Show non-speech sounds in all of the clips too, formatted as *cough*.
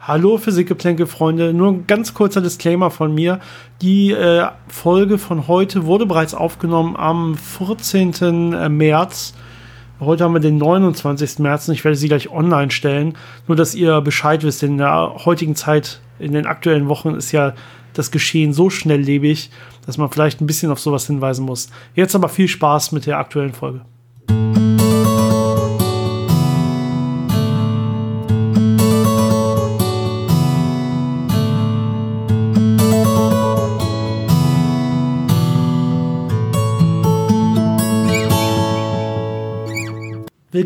Hallo Physikgeplänke-Freunde, nur ein ganz kurzer Disclaimer von mir. Die äh, Folge von heute wurde bereits aufgenommen am 14. Äh, März. Heute haben wir den 29. März und ich werde sie gleich online stellen. Nur, dass ihr Bescheid wisst, in der heutigen Zeit, in den aktuellen Wochen ist ja das Geschehen so schnelllebig, dass man vielleicht ein bisschen auf sowas hinweisen muss. Jetzt aber viel Spaß mit der aktuellen Folge.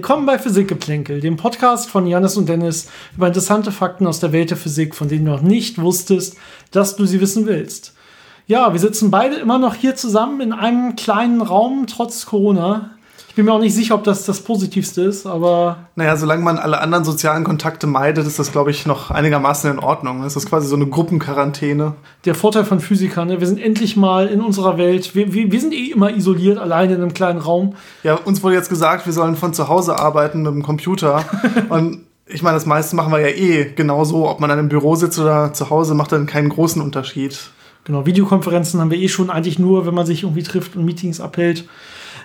Willkommen bei Physikgeplänkel, dem Podcast von Janis und Dennis über interessante Fakten aus der Welt der Physik, von denen du noch nicht wusstest, dass du sie wissen willst. Ja, wir sitzen beide immer noch hier zusammen in einem kleinen Raum, trotz Corona. Ich bin mir auch nicht sicher, ob das das Positivste ist, aber. Naja, solange man alle anderen sozialen Kontakte meidet, ist das, glaube ich, noch einigermaßen in Ordnung. Das ist quasi so eine Gruppenquarantäne. Der Vorteil von Physikern, ne? wir sind endlich mal in unserer Welt. Wir, wir, wir sind eh immer isoliert, alleine in einem kleinen Raum. Ja, uns wurde jetzt gesagt, wir sollen von zu Hause arbeiten mit dem Computer. *laughs* Und ich meine, das meiste machen wir ja eh genauso. Ob man in einem Büro sitzt oder zu Hause, macht dann keinen großen Unterschied. Genau, Videokonferenzen haben wir eh schon eigentlich nur, wenn man sich irgendwie trifft und Meetings abhält.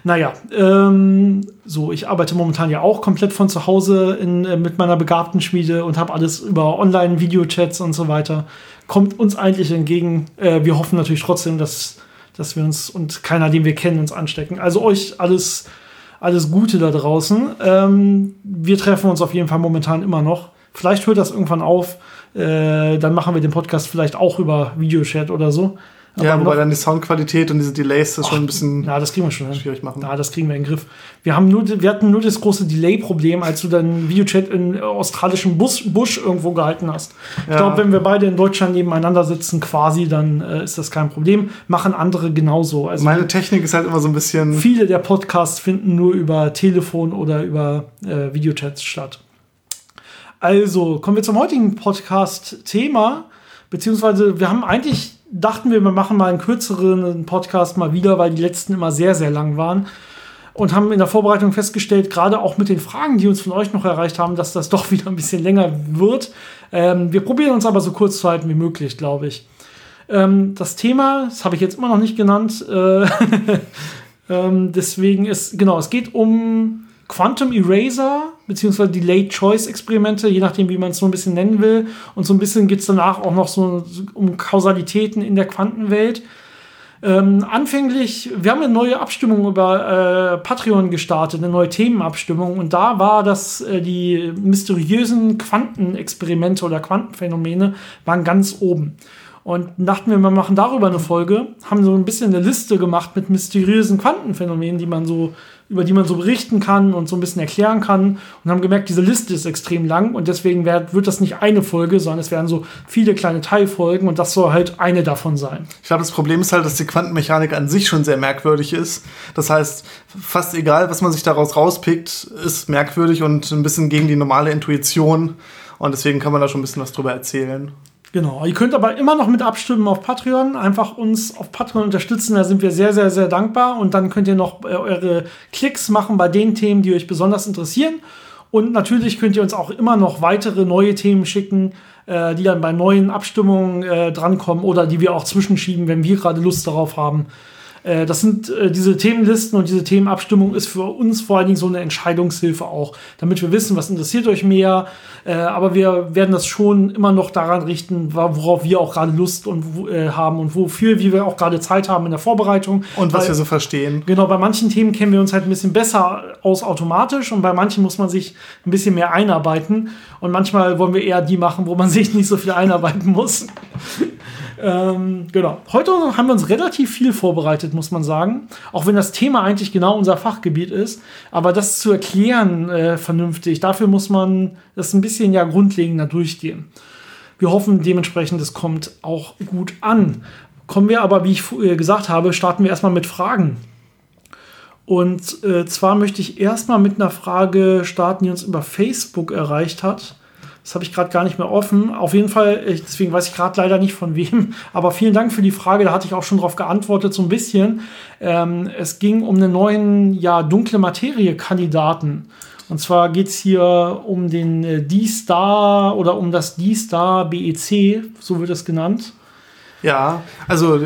Naja, ähm, so, ich arbeite momentan ja auch komplett von zu Hause in, äh, mit meiner begabten Schmiede und habe alles über Online-Videochats und so weiter. Kommt uns eigentlich entgegen. Äh, wir hoffen natürlich trotzdem, dass, dass wir uns und keiner, den wir kennen, uns anstecken. Also euch alles, alles Gute da draußen. Ähm, wir treffen uns auf jeden Fall momentan immer noch. Vielleicht hört das irgendwann auf. Äh, dann machen wir den Podcast vielleicht auch über Videochat oder so. Ja, wobei dann die Soundqualität und diese Delays das Ach, schon ein bisschen ja, das kriegen wir schon schwierig machen. Ja, das kriegen wir in den Griff. Wir, haben nur, wir hatten nur das große Delay-Problem, als du deinen Videochat in australischem Bus, Busch irgendwo gehalten hast. Ich ja. glaube, wenn wir beide in Deutschland nebeneinander sitzen, quasi, dann äh, ist das kein Problem. Machen andere genauso. Also Meine Technik ist halt immer so ein bisschen. Viele der Podcasts finden nur über Telefon oder über äh, Videochats statt. Also, kommen wir zum heutigen Podcast-Thema. Beziehungsweise, wir haben eigentlich dachten wir, wir machen mal einen kürzeren Podcast mal wieder, weil die letzten immer sehr, sehr lang waren. Und haben in der Vorbereitung festgestellt, gerade auch mit den Fragen, die uns von euch noch erreicht haben, dass das *laughs* doch wieder ein bisschen länger wird. Ähm, wir probieren uns aber so kurz zu halten wie möglich, glaube ich. Ähm, das Thema, das habe ich jetzt immer noch nicht genannt, äh *laughs* ähm, deswegen ist, genau, es geht um Quantum Eraser beziehungsweise Delayed Choice Experimente, je nachdem, wie man es so ein bisschen nennen will. Und so ein bisschen geht es danach auch noch so um Kausalitäten in der Quantenwelt. Ähm, anfänglich, wir haben eine neue Abstimmung über äh, Patreon gestartet, eine neue Themenabstimmung. Und da war das, äh, die mysteriösen Quantenexperimente oder Quantenphänomene waren ganz oben. Und dachten wir, wir machen darüber eine Folge, haben so ein bisschen eine Liste gemacht mit mysteriösen Quantenphänomenen, die man so über die man so berichten kann und so ein bisschen erklären kann und haben gemerkt, diese Liste ist extrem lang und deswegen wird, wird das nicht eine Folge, sondern es werden so viele kleine Teilfolgen und das soll halt eine davon sein. Ich glaube, das Problem ist halt, dass die Quantenmechanik an sich schon sehr merkwürdig ist. Das heißt, fast egal, was man sich daraus rauspickt, ist merkwürdig und ein bisschen gegen die normale Intuition und deswegen kann man da schon ein bisschen was drüber erzählen. Genau. Ihr könnt aber immer noch mit abstimmen auf Patreon. Einfach uns auf Patreon unterstützen. Da sind wir sehr, sehr, sehr dankbar. Und dann könnt ihr noch äh, eure Klicks machen bei den Themen, die euch besonders interessieren. Und natürlich könnt ihr uns auch immer noch weitere neue Themen schicken, äh, die dann bei neuen Abstimmungen äh, drankommen oder die wir auch zwischenschieben, wenn wir gerade Lust darauf haben. Äh, das sind äh, diese Themenlisten und diese Themenabstimmung ist für uns vor allen Dingen so eine Entscheidungshilfe auch, damit wir wissen, was interessiert euch mehr. Äh, aber wir werden das schon immer noch daran richten, worauf wir auch gerade Lust und haben und wofür wie wir auch gerade Zeit haben in der Vorbereitung. Und was Weil, wir so verstehen. Genau, bei manchen Themen kennen wir uns halt ein bisschen besser aus automatisch und bei manchen muss man sich ein bisschen mehr einarbeiten. Und manchmal wollen wir eher die machen, wo man *laughs* sich nicht so viel einarbeiten muss. Ähm, genau. Heute haben wir uns relativ viel vorbereitet, muss man sagen. Auch wenn das Thema eigentlich genau unser Fachgebiet ist. Aber das zu erklären äh, vernünftig, dafür muss man das ein bisschen ja grundlegender durchgehen. Wir hoffen dementsprechend, es kommt auch gut an. Kommen wir aber, wie ich äh, gesagt habe, starten wir erstmal mit Fragen. Und äh, zwar möchte ich erstmal mit einer Frage starten, die uns über Facebook erreicht hat. Das habe ich gerade gar nicht mehr offen. Auf jeden Fall, deswegen weiß ich gerade leider nicht von wem. *laughs* Aber vielen Dank für die Frage. Da hatte ich auch schon darauf geantwortet, so ein bisschen. Ähm, es ging um einen neuen, ja, dunkle Materie-Kandidaten. Und zwar geht es hier um den äh, D-Star oder um das D-Star BEC, so wird es genannt. Ja, also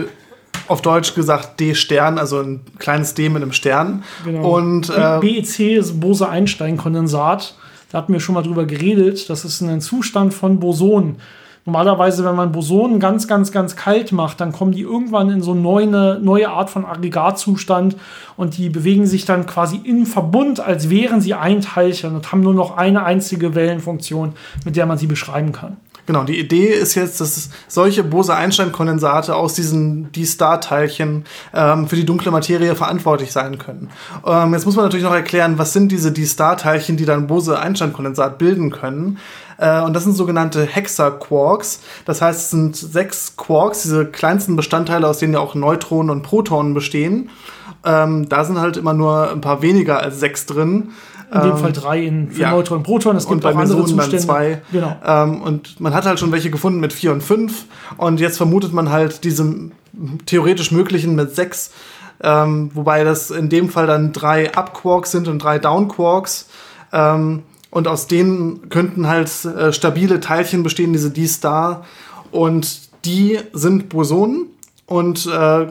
auf Deutsch gesagt D-Stern, also ein kleines D mit einem Stern. Genau. Und äh, BEC ist Bose-Einstein-Kondensat. Da hatten wir schon mal drüber geredet. Das ist ein Zustand von Bosonen. Normalerweise, wenn man Bosonen ganz, ganz, ganz kalt macht, dann kommen die irgendwann in so neue, neue Art von Aggregatzustand und die bewegen sich dann quasi im Verbund, als wären sie ein Teilchen und haben nur noch eine einzige Wellenfunktion, mit der man sie beschreiben kann. Genau, die Idee ist jetzt, dass solche Bose-Einstein-Kondensate aus diesen D-Star-Teilchen ähm, für die dunkle Materie verantwortlich sein können. Ähm, jetzt muss man natürlich noch erklären, was sind diese D-Star-Teilchen, die dann Bose-Einstein-Kondensat bilden können. Äh, und das sind sogenannte Hexaquarks. Das heißt, es sind sechs Quarks, diese kleinsten Bestandteile, aus denen ja auch Neutronen und Protonen bestehen. Ähm, da sind halt immer nur ein paar weniger als sechs drin. In dem ähm, Fall drei in, für ja. Neutron Proton. Es gibt und auch andere Zustände. Dann zwei. Genau. Ähm, und man hat halt schon welche gefunden mit vier und fünf. Und jetzt vermutet man halt diese theoretisch möglichen mit sechs. Ähm, wobei das in dem Fall dann drei Up-Quarks sind und drei Down-Quarks. Ähm, und aus denen könnten halt äh, stabile Teilchen bestehen, diese D-Star. Und die sind Bosonen. Und äh,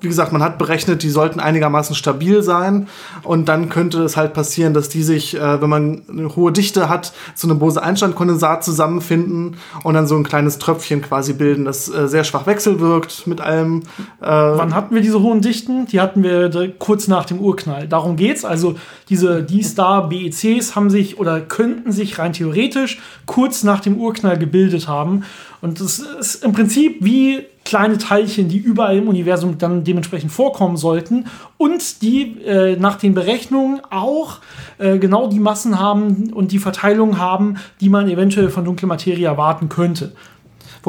wie gesagt, man hat berechnet, die sollten einigermaßen stabil sein. Und dann könnte es halt passieren, dass die sich, äh, wenn man eine hohe Dichte hat, zu einem Bose-Einstein-Kondensat zusammenfinden und dann so ein kleines Tröpfchen quasi bilden, das äh, sehr schwach wechselwirkt mit allem. Äh Wann hatten wir diese hohen Dichten? Die hatten wir kurz nach dem Urknall. Darum geht's. Also diese D-Star BECs haben sich oder könnten sich rein theoretisch kurz nach dem Urknall gebildet haben. Und das ist im Prinzip wie kleine Teilchen, die überall im Universum dann dementsprechend vorkommen sollten und die äh, nach den Berechnungen auch äh, genau die Massen haben und die Verteilung haben, die man eventuell von dunkler Materie erwarten könnte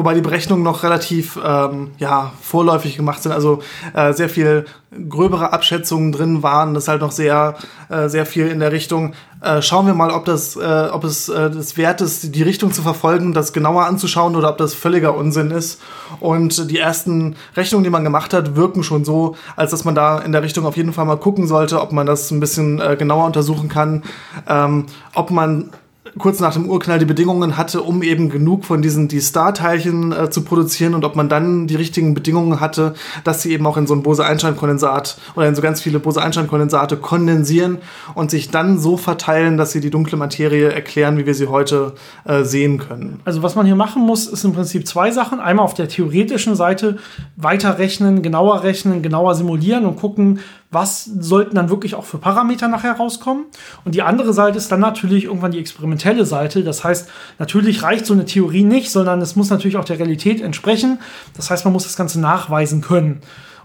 wobei die Berechnungen noch relativ ähm, ja, vorläufig gemacht sind. Also äh, sehr viel gröbere Abschätzungen drin waren. Das ist halt noch sehr, äh, sehr viel in der Richtung. Äh, schauen wir mal, ob das, äh, ob es äh, das wert ist, die Richtung zu verfolgen, das genauer anzuschauen oder ob das völliger Unsinn ist. Und die ersten Rechnungen, die man gemacht hat, wirken schon so, als dass man da in der Richtung auf jeden Fall mal gucken sollte, ob man das ein bisschen äh, genauer untersuchen kann, ähm, ob man kurz nach dem Urknall die Bedingungen hatte, um eben genug von diesen die Star-Teilchen äh, zu produzieren und ob man dann die richtigen Bedingungen hatte, dass sie eben auch in so ein Bose-Einstein-Kondensat oder in so ganz viele Bose-Einstein-Kondensate kondensieren und sich dann so verteilen, dass sie die dunkle Materie erklären, wie wir sie heute äh, sehen können. Also was man hier machen muss, ist im Prinzip zwei Sachen. Einmal auf der theoretischen Seite weiterrechnen, genauer rechnen, genauer simulieren und gucken, was sollten dann wirklich auch für Parameter nachher rauskommen. Und die andere Seite ist dann natürlich irgendwann die experimentelle Seite. Das heißt, natürlich reicht so eine Theorie nicht, sondern es muss natürlich auch der Realität entsprechen. Das heißt, man muss das Ganze nachweisen können.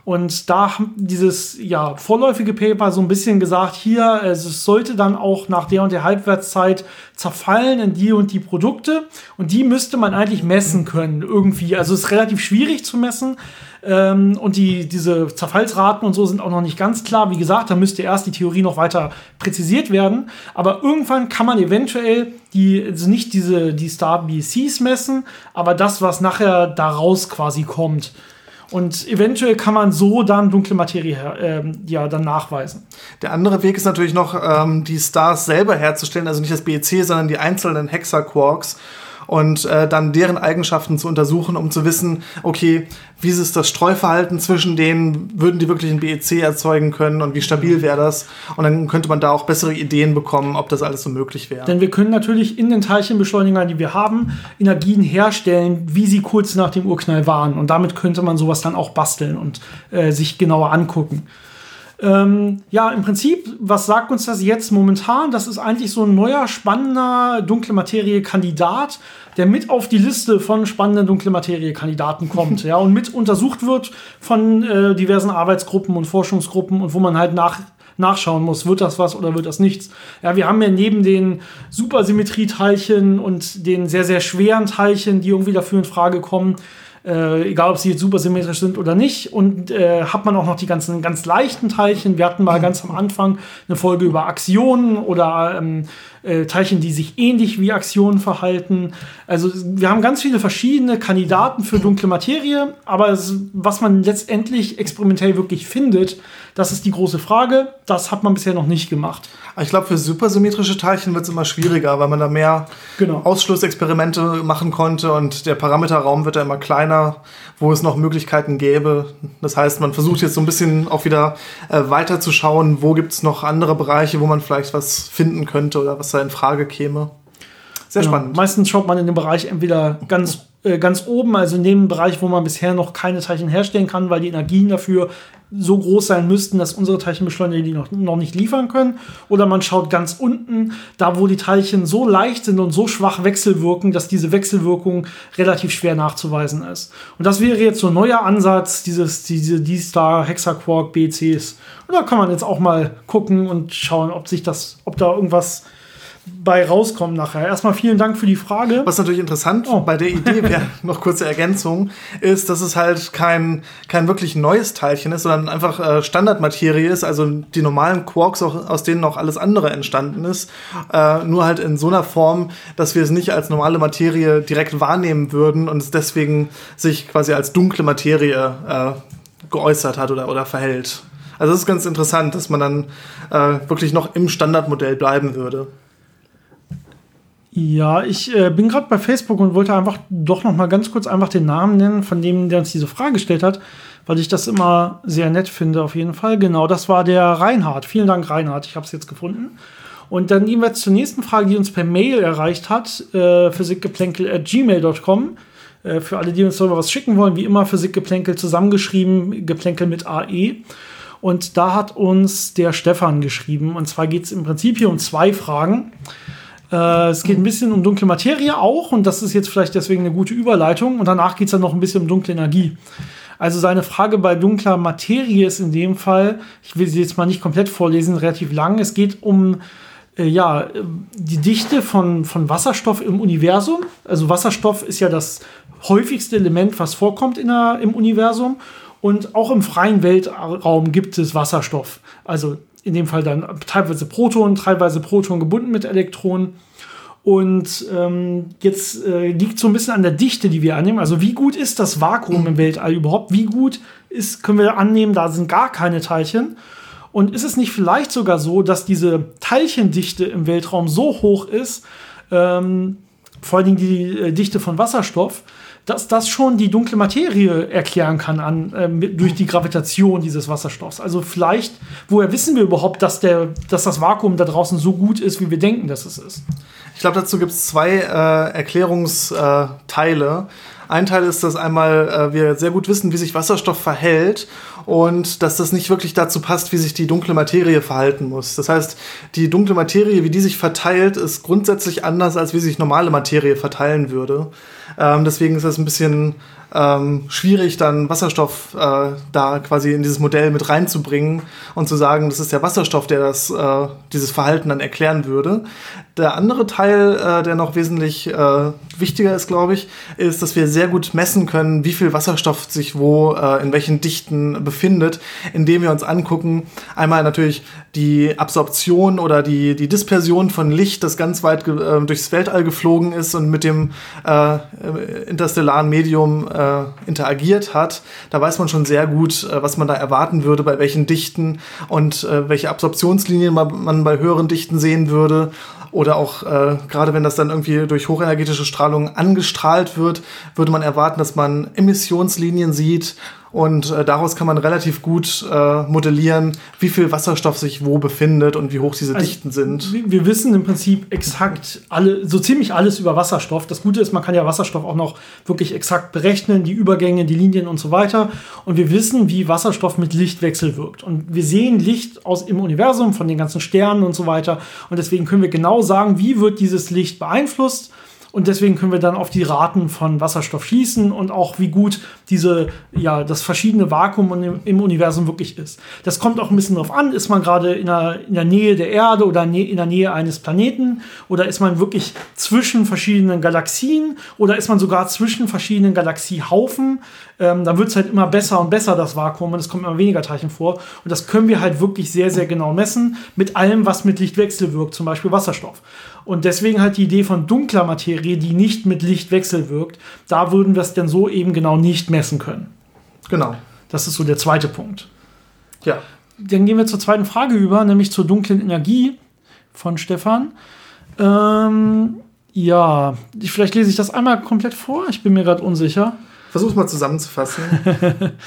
Und da haben dieses ja, vorläufige Paper so ein bisschen gesagt, hier, es sollte dann auch nach der und der Halbwertszeit zerfallen in die und die Produkte. Und die müsste man eigentlich messen können, irgendwie. Also es ist relativ schwierig zu messen. Ähm, und die, diese Zerfallsraten und so sind auch noch nicht ganz klar. Wie gesagt, da müsste erst die Theorie noch weiter präzisiert werden. Aber irgendwann kann man eventuell die, also nicht diese, die Star BCs messen, aber das, was nachher daraus quasi kommt. Und eventuell kann man so dann dunkle Materie ähm, ja dann nachweisen. Der andere Weg ist natürlich noch, ähm, die Stars selber herzustellen, also nicht das BEC, sondern die einzelnen Hexaquarks und äh, dann deren Eigenschaften zu untersuchen, um zu wissen, okay, wie ist das Streuverhalten zwischen denen, würden die wirklich ein BEC erzeugen können und wie stabil wäre das? Und dann könnte man da auch bessere Ideen bekommen, ob das alles so möglich wäre. Denn wir können natürlich in den Teilchenbeschleunigern, die wir haben, Energien herstellen, wie sie kurz nach dem Urknall waren. Und damit könnte man sowas dann auch basteln und äh, sich genauer angucken. Ähm, ja, im Prinzip, was sagt uns das jetzt momentan? Das ist eigentlich so ein neuer, spannender dunkle Materie-Kandidat, der mit auf die Liste von spannenden dunkle Materie-Kandidaten kommt, *laughs* ja, und mit untersucht wird von äh, diversen Arbeitsgruppen und Forschungsgruppen und wo man halt nach nachschauen muss, wird das was oder wird das nichts. Ja, wir haben ja neben den Supersymmetrieteilchen und den sehr, sehr schweren Teilchen, die irgendwie dafür in Frage kommen, äh, egal ob sie jetzt supersymmetrisch sind oder nicht. Und äh, hat man auch noch die ganzen ganz leichten Teilchen. Wir hatten mal ganz am Anfang eine Folge über Aktionen oder ähm, äh, Teilchen, die sich ähnlich wie Aktionen verhalten. Also wir haben ganz viele verschiedene Kandidaten für dunkle Materie, aber was man letztendlich experimentell wirklich findet, das ist die große Frage. Das hat man bisher noch nicht gemacht. Ich glaube, für supersymmetrische Teilchen wird es immer schwieriger, weil man da mehr genau. Ausschlussexperimente machen konnte und der Parameterraum wird da immer kleiner, wo es noch Möglichkeiten gäbe. Das heißt, man versucht jetzt so ein bisschen auch wieder äh, weiter zu schauen, wo gibt es noch andere Bereiche, wo man vielleicht was finden könnte oder was da in Frage käme. Sehr genau. spannend. Meistens schaut man in dem Bereich entweder ganz ganz oben, also in dem Bereich, wo man bisher noch keine Teilchen herstellen kann, weil die Energien dafür so groß sein müssten, dass unsere Teilchenbeschleuniger die noch, noch nicht liefern können. Oder man schaut ganz unten, da wo die Teilchen so leicht sind und so schwach wechselwirken, dass diese Wechselwirkung relativ schwer nachzuweisen ist. Und das wäre jetzt so ein neuer Ansatz, dieses, diese D-Star, Hexaquark, BCs. Und da kann man jetzt auch mal gucken und schauen, ob sich das, ob da irgendwas bei rauskommen nachher. Erstmal vielen Dank für die Frage. Was natürlich interessant oh. bei der Idee wäre, *laughs* noch kurze Ergänzung, ist, dass es halt kein, kein wirklich neues Teilchen ist, sondern einfach äh, Standardmaterie ist, also die normalen Quarks, auch, aus denen auch alles andere entstanden ist, äh, nur halt in so einer Form, dass wir es nicht als normale Materie direkt wahrnehmen würden und es deswegen sich quasi als dunkle Materie äh, geäußert hat oder, oder verhält. Also das ist ganz interessant, dass man dann äh, wirklich noch im Standardmodell bleiben würde. Ja, ich äh, bin gerade bei Facebook und wollte einfach doch noch mal ganz kurz einfach den Namen nennen, von dem, der uns diese Frage gestellt hat, weil ich das immer sehr nett finde, auf jeden Fall. Genau, das war der Reinhard. Vielen Dank, Reinhard. Ich habe es jetzt gefunden. Und dann gehen wir zur nächsten Frage, die uns per Mail erreicht hat, äh, physikgeplänkel.gmail.com. Äh, für alle, die uns darüber was schicken wollen, wie immer Physikgeplänkel zusammengeschrieben, Geplänkel mit AE. Und da hat uns der Stefan geschrieben. Und zwar geht es im Prinzip hier um zwei Fragen. Äh, es geht ein bisschen um dunkle Materie auch und das ist jetzt vielleicht deswegen eine gute Überleitung. Und danach geht es dann noch ein bisschen um dunkle Energie. Also seine Frage bei dunkler Materie ist in dem Fall, ich will sie jetzt mal nicht komplett vorlesen, relativ lang. Es geht um äh, ja, die Dichte von, von Wasserstoff im Universum. Also Wasserstoff ist ja das häufigste Element, was vorkommt in der, im Universum. Und auch im freien Weltraum gibt es Wasserstoff. Also in dem Fall dann teilweise Protonen, teilweise Protonen gebunden mit Elektronen. Und ähm, jetzt äh, liegt so ein bisschen an der Dichte, die wir annehmen. Also wie gut ist das Vakuum im Weltall überhaupt? Wie gut ist, können wir annehmen, da sind gar keine Teilchen? Und ist es nicht vielleicht sogar so, dass diese Teilchendichte im Weltraum so hoch ist, ähm, vor allen Dingen die äh, Dichte von Wasserstoff, dass das schon die dunkle Materie erklären kann an, äh, durch die Gravitation dieses Wasserstoffs. Also vielleicht, woher wissen wir überhaupt, dass, der, dass das Vakuum da draußen so gut ist, wie wir denken, dass es ist? Ich glaube, dazu gibt es zwei äh, Erklärungsteile. Ein Teil ist, dass einmal äh, wir sehr gut wissen, wie sich Wasserstoff verhält und dass das nicht wirklich dazu passt, wie sich die dunkle Materie verhalten muss. Das heißt, die dunkle Materie, wie die sich verteilt, ist grundsätzlich anders, als wie sich normale Materie verteilen würde. Ähm, deswegen ist das ein bisschen ähm, schwierig, dann Wasserstoff äh, da quasi in dieses Modell mit reinzubringen und zu sagen, das ist der Wasserstoff, der das, äh, dieses Verhalten dann erklären würde. Der andere Teil, äh, der noch wesentlich äh, wichtiger ist, glaube ich, ist, dass wir sehr gut messen können, wie viel Wasserstoff sich wo äh, in welchen Dichten befindet, indem wir uns angucken, einmal natürlich die Absorption oder die, die Dispersion von Licht, das ganz weit äh, durchs Weltall geflogen ist und mit dem interstellaren Medium äh, interagiert hat. Da weiß man schon sehr gut, äh, was man da erwarten würde, bei welchen Dichten und äh, welche Absorptionslinien man, man bei höheren Dichten sehen würde. Oder auch äh, gerade wenn das dann irgendwie durch hochenergetische Strahlung angestrahlt wird, würde man erwarten, dass man Emissionslinien sieht und äh, daraus kann man relativ gut äh, modellieren, wie viel Wasserstoff sich wo befindet und wie hoch diese also, Dichten sind. Wir wissen im Prinzip exakt alle, so ziemlich alles über Wasserstoff. Das Gute ist, man kann ja Wasserstoff auch noch wirklich exakt berechnen, die Übergänge, die Linien und so weiter. Und wir wissen, wie Wasserstoff mit Licht wechselwirkt. Und wir sehen Licht aus im Universum von den ganzen Sternen und so weiter. Und deswegen können wir genau sagen, wie wird dieses Licht beeinflusst Und deswegen können wir dann auf die Raten von Wasserstoff schließen und auch wie gut diese, ja, das verschiedene Vakuum im, Universum wirklich ist. Das kommt auch ein bisschen darauf an, ist man gerade in der, in der Nähe der Erde oder in der Nähe eines Planeten oder ist man wirklich zwischen verschiedenen Galaxien oder ist man sogar zwischen verschiedenen Galaxiehaufen. Ähm, dann wird es halt immer besser und besser, das Vakuum, und es kommt immer weniger Teilchen vor. Und das können wir halt wirklich sehr, sehr genau messen mit allem, was mit Lichtwechsel wirkt, zum Beispiel Wasserstoff. Und deswegen halt die Idee von dunkler Materie, die nicht mit Lichtwechsel wirkt, da würden wir es dann so eben genau nicht messen können. Genau. Das ist so der zweite Punkt. Ja. Dann gehen wir zur zweiten Frage über, nämlich zur dunklen Energie von Stefan. Ähm, ja, vielleicht lese ich das einmal komplett vor. Ich bin mir gerade unsicher. Versuch's mal zusammenzufassen. *laughs*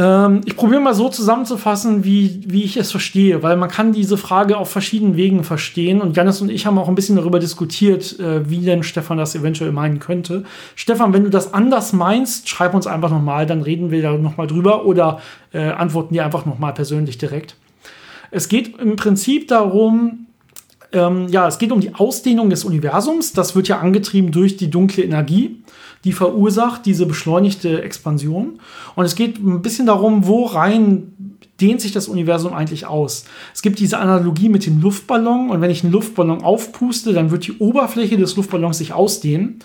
Ähm, ich probiere mal so zusammenzufassen, wie, wie ich es verstehe, weil man kann diese Frage auf verschiedenen Wegen verstehen und Janis und ich haben auch ein bisschen darüber diskutiert, äh, wie denn Stefan das eventuell meinen könnte. Stefan, wenn du das anders meinst, schreib uns einfach nochmal, dann reden wir da nochmal drüber oder äh, antworten dir einfach nochmal persönlich direkt. Es geht im Prinzip darum, ähm, ja, es geht um die Ausdehnung des Universums. Das wird ja angetrieben durch die dunkle Energie die verursacht diese beschleunigte Expansion. Und es geht ein bisschen darum, wo rein dehnt sich das Universum eigentlich aus. Es gibt diese Analogie mit dem Luftballon und wenn ich einen Luftballon aufpuste, dann wird die Oberfläche des Luftballons sich ausdehnen.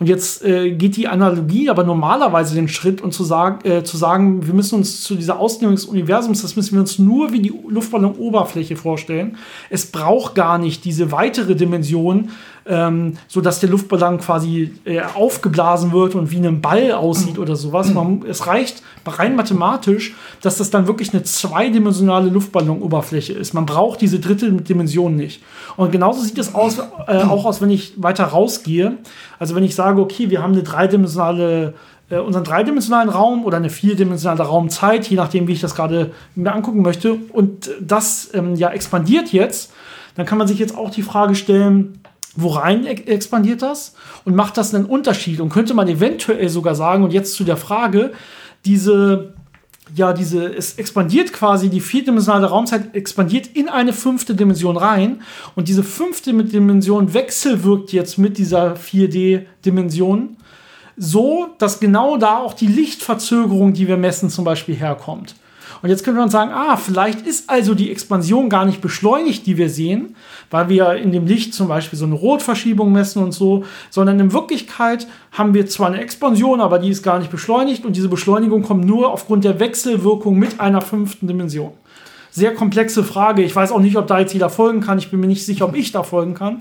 Und jetzt äh, geht die Analogie aber normalerweise den Schritt und zu, sag, äh, zu sagen, wir müssen uns zu dieser Ausdehnung des Universums, das müssen wir uns nur wie die Luftballonoberfläche vorstellen. Es braucht gar nicht diese weitere Dimension, ähm, so dass der Luftballon quasi äh, aufgeblasen wird und wie ein Ball aussieht oder sowas. Man, es reicht rein mathematisch, dass das dann wirklich eine zweidimensionale Luftballonoberfläche ist. Man braucht diese dritte Dimension nicht. Und genauso sieht es aus, äh, auch aus, wenn ich weiter rausgehe. Also wenn ich sage, okay, wir haben eine dreidimensionale äh, unseren dreidimensionalen Raum oder eine vierdimensionale Raumzeit, je nachdem, wie ich das gerade mir angucken möchte. Und das ähm, ja expandiert jetzt. Dann kann man sich jetzt auch die Frage stellen, Worein expandiert das und macht das einen Unterschied? Und könnte man eventuell sogar sagen, und jetzt zu der Frage, diese, ja, diese, es expandiert quasi, die vierdimensionale Raumzeit expandiert in eine fünfte Dimension rein und diese fünfte Dimension wechselwirkt jetzt mit dieser 4D-Dimension so, dass genau da auch die Lichtverzögerung, die wir messen, zum Beispiel herkommt. Und jetzt könnte man sagen, ah, vielleicht ist also die Expansion gar nicht beschleunigt, die wir sehen, weil wir in dem Licht zum Beispiel so eine Rotverschiebung messen und so, sondern in Wirklichkeit haben wir zwar eine Expansion, aber die ist gar nicht beschleunigt und diese Beschleunigung kommt nur aufgrund der Wechselwirkung mit einer fünften Dimension. Sehr komplexe Frage. Ich weiß auch nicht, ob da jetzt jeder folgen kann. Ich bin mir nicht sicher, ob ich da folgen kann.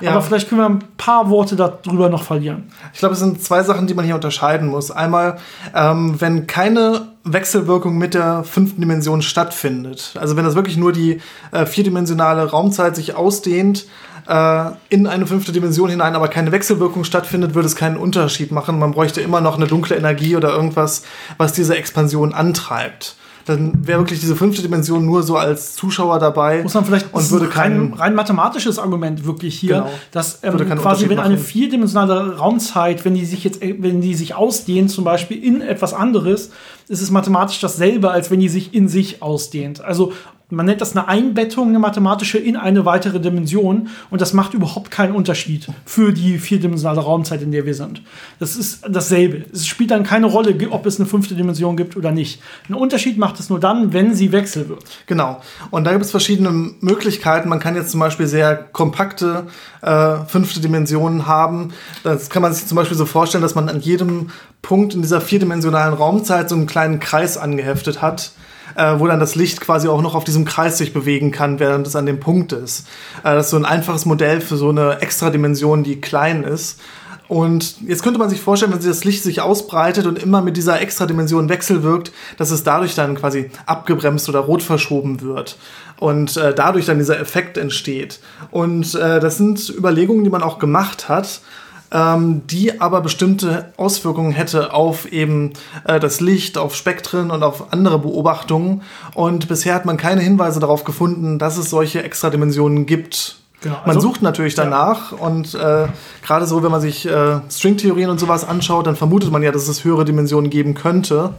Ja. Aber vielleicht können wir ein paar Worte darüber noch verlieren. Ich glaube, es sind zwei Sachen, die man hier unterscheiden muss. Einmal, ähm, wenn keine Wechselwirkung mit der fünften Dimension stattfindet. Also wenn das wirklich nur die äh, vierdimensionale Raumzeit sich ausdehnt äh, in eine fünfte Dimension hinein, aber keine Wechselwirkung stattfindet, würde es keinen Unterschied machen. Man bräuchte immer noch eine dunkle Energie oder irgendwas, was diese Expansion antreibt dann wäre wirklich diese fünfte Dimension nur so als Zuschauer dabei. Muss man vielleicht und würde kein rein, rein mathematisches Argument wirklich hier, genau. dass ähm, quasi wenn eine vierdimensionale Raumzeit, wenn die sich jetzt, wenn die sich ausdehnt, zum Beispiel in etwas anderes, ist es mathematisch dasselbe, als wenn die sich in sich ausdehnt. Also man nennt das eine Einbettung, eine mathematische in eine weitere Dimension und das macht überhaupt keinen Unterschied für die vierdimensionale Raumzeit, in der wir sind. Das ist dasselbe. Es spielt dann keine Rolle, ob es eine fünfte Dimension gibt oder nicht. Ein Unterschied macht es nur dann, wenn sie wechseln wird. Genau. Und da gibt es verschiedene Möglichkeiten. Man kann jetzt zum Beispiel sehr kompakte äh, fünfte Dimensionen haben. Das kann man sich zum Beispiel so vorstellen, dass man an jedem Punkt in dieser vierdimensionalen Raumzeit so einen kleinen Kreis angeheftet hat äh, wo dann das Licht quasi auch noch auf diesem Kreis sich bewegen kann, während es an dem Punkt ist. Äh, das ist so ein einfaches Modell für so eine Extradimension, die klein ist. Und jetzt könnte man sich vorstellen, wenn das Licht sich ausbreitet und immer mit dieser Extradimension wechselwirkt, dass es dadurch dann quasi abgebremst oder rot verschoben wird und äh, dadurch dann dieser Effekt entsteht. Und äh, das sind Überlegungen, die man auch gemacht hat ähm, die aber bestimmte Auswirkungen hätte auf eben äh, das Licht, auf Spektren und auf andere Beobachtungen. Und bisher hat man keine Hinweise darauf gefunden, dass es solche Extradimensionen gibt. Genau, also, man sucht natürlich danach ja. und äh, gerade so, wenn man sich äh, Stringtheorien und sowas anschaut, dann vermutet man ja, dass es höhere Dimensionen geben könnte.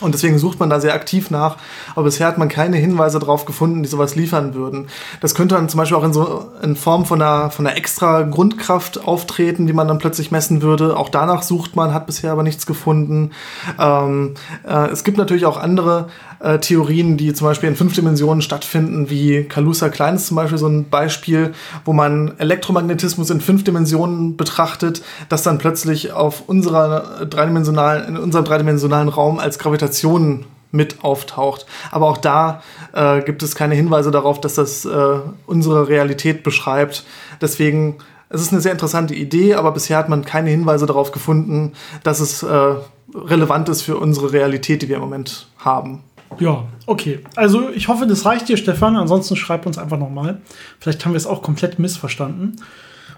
Und deswegen sucht man da sehr aktiv nach. Aber bisher hat man keine Hinweise darauf gefunden, die sowas liefern würden. Das könnte dann zum Beispiel auch in so in Form von einer, von einer extra Grundkraft auftreten, die man dann plötzlich messen würde. Auch danach sucht man, hat bisher aber nichts gefunden. Ähm, äh, es gibt natürlich auch andere äh, Theorien, die zum Beispiel in fünf Dimensionen stattfinden, wie Kalusa Klein ist zum Beispiel so ein Beispiel, wo man Elektromagnetismus in fünf Dimensionen betrachtet, das dann plötzlich auf unserer dreidimensionalen, in unserem dreidimensionalen Raum als Gravitation mit auftaucht. Aber auch da äh, gibt es keine Hinweise darauf, dass das äh, unsere Realität beschreibt. Deswegen es ist eine sehr interessante Idee, aber bisher hat man keine Hinweise darauf gefunden, dass es äh, relevant ist für unsere Realität, die wir im Moment haben. Ja, okay. Also ich hoffe, das reicht dir, Stefan. Ansonsten schreib uns einfach nochmal. Vielleicht haben wir es auch komplett missverstanden.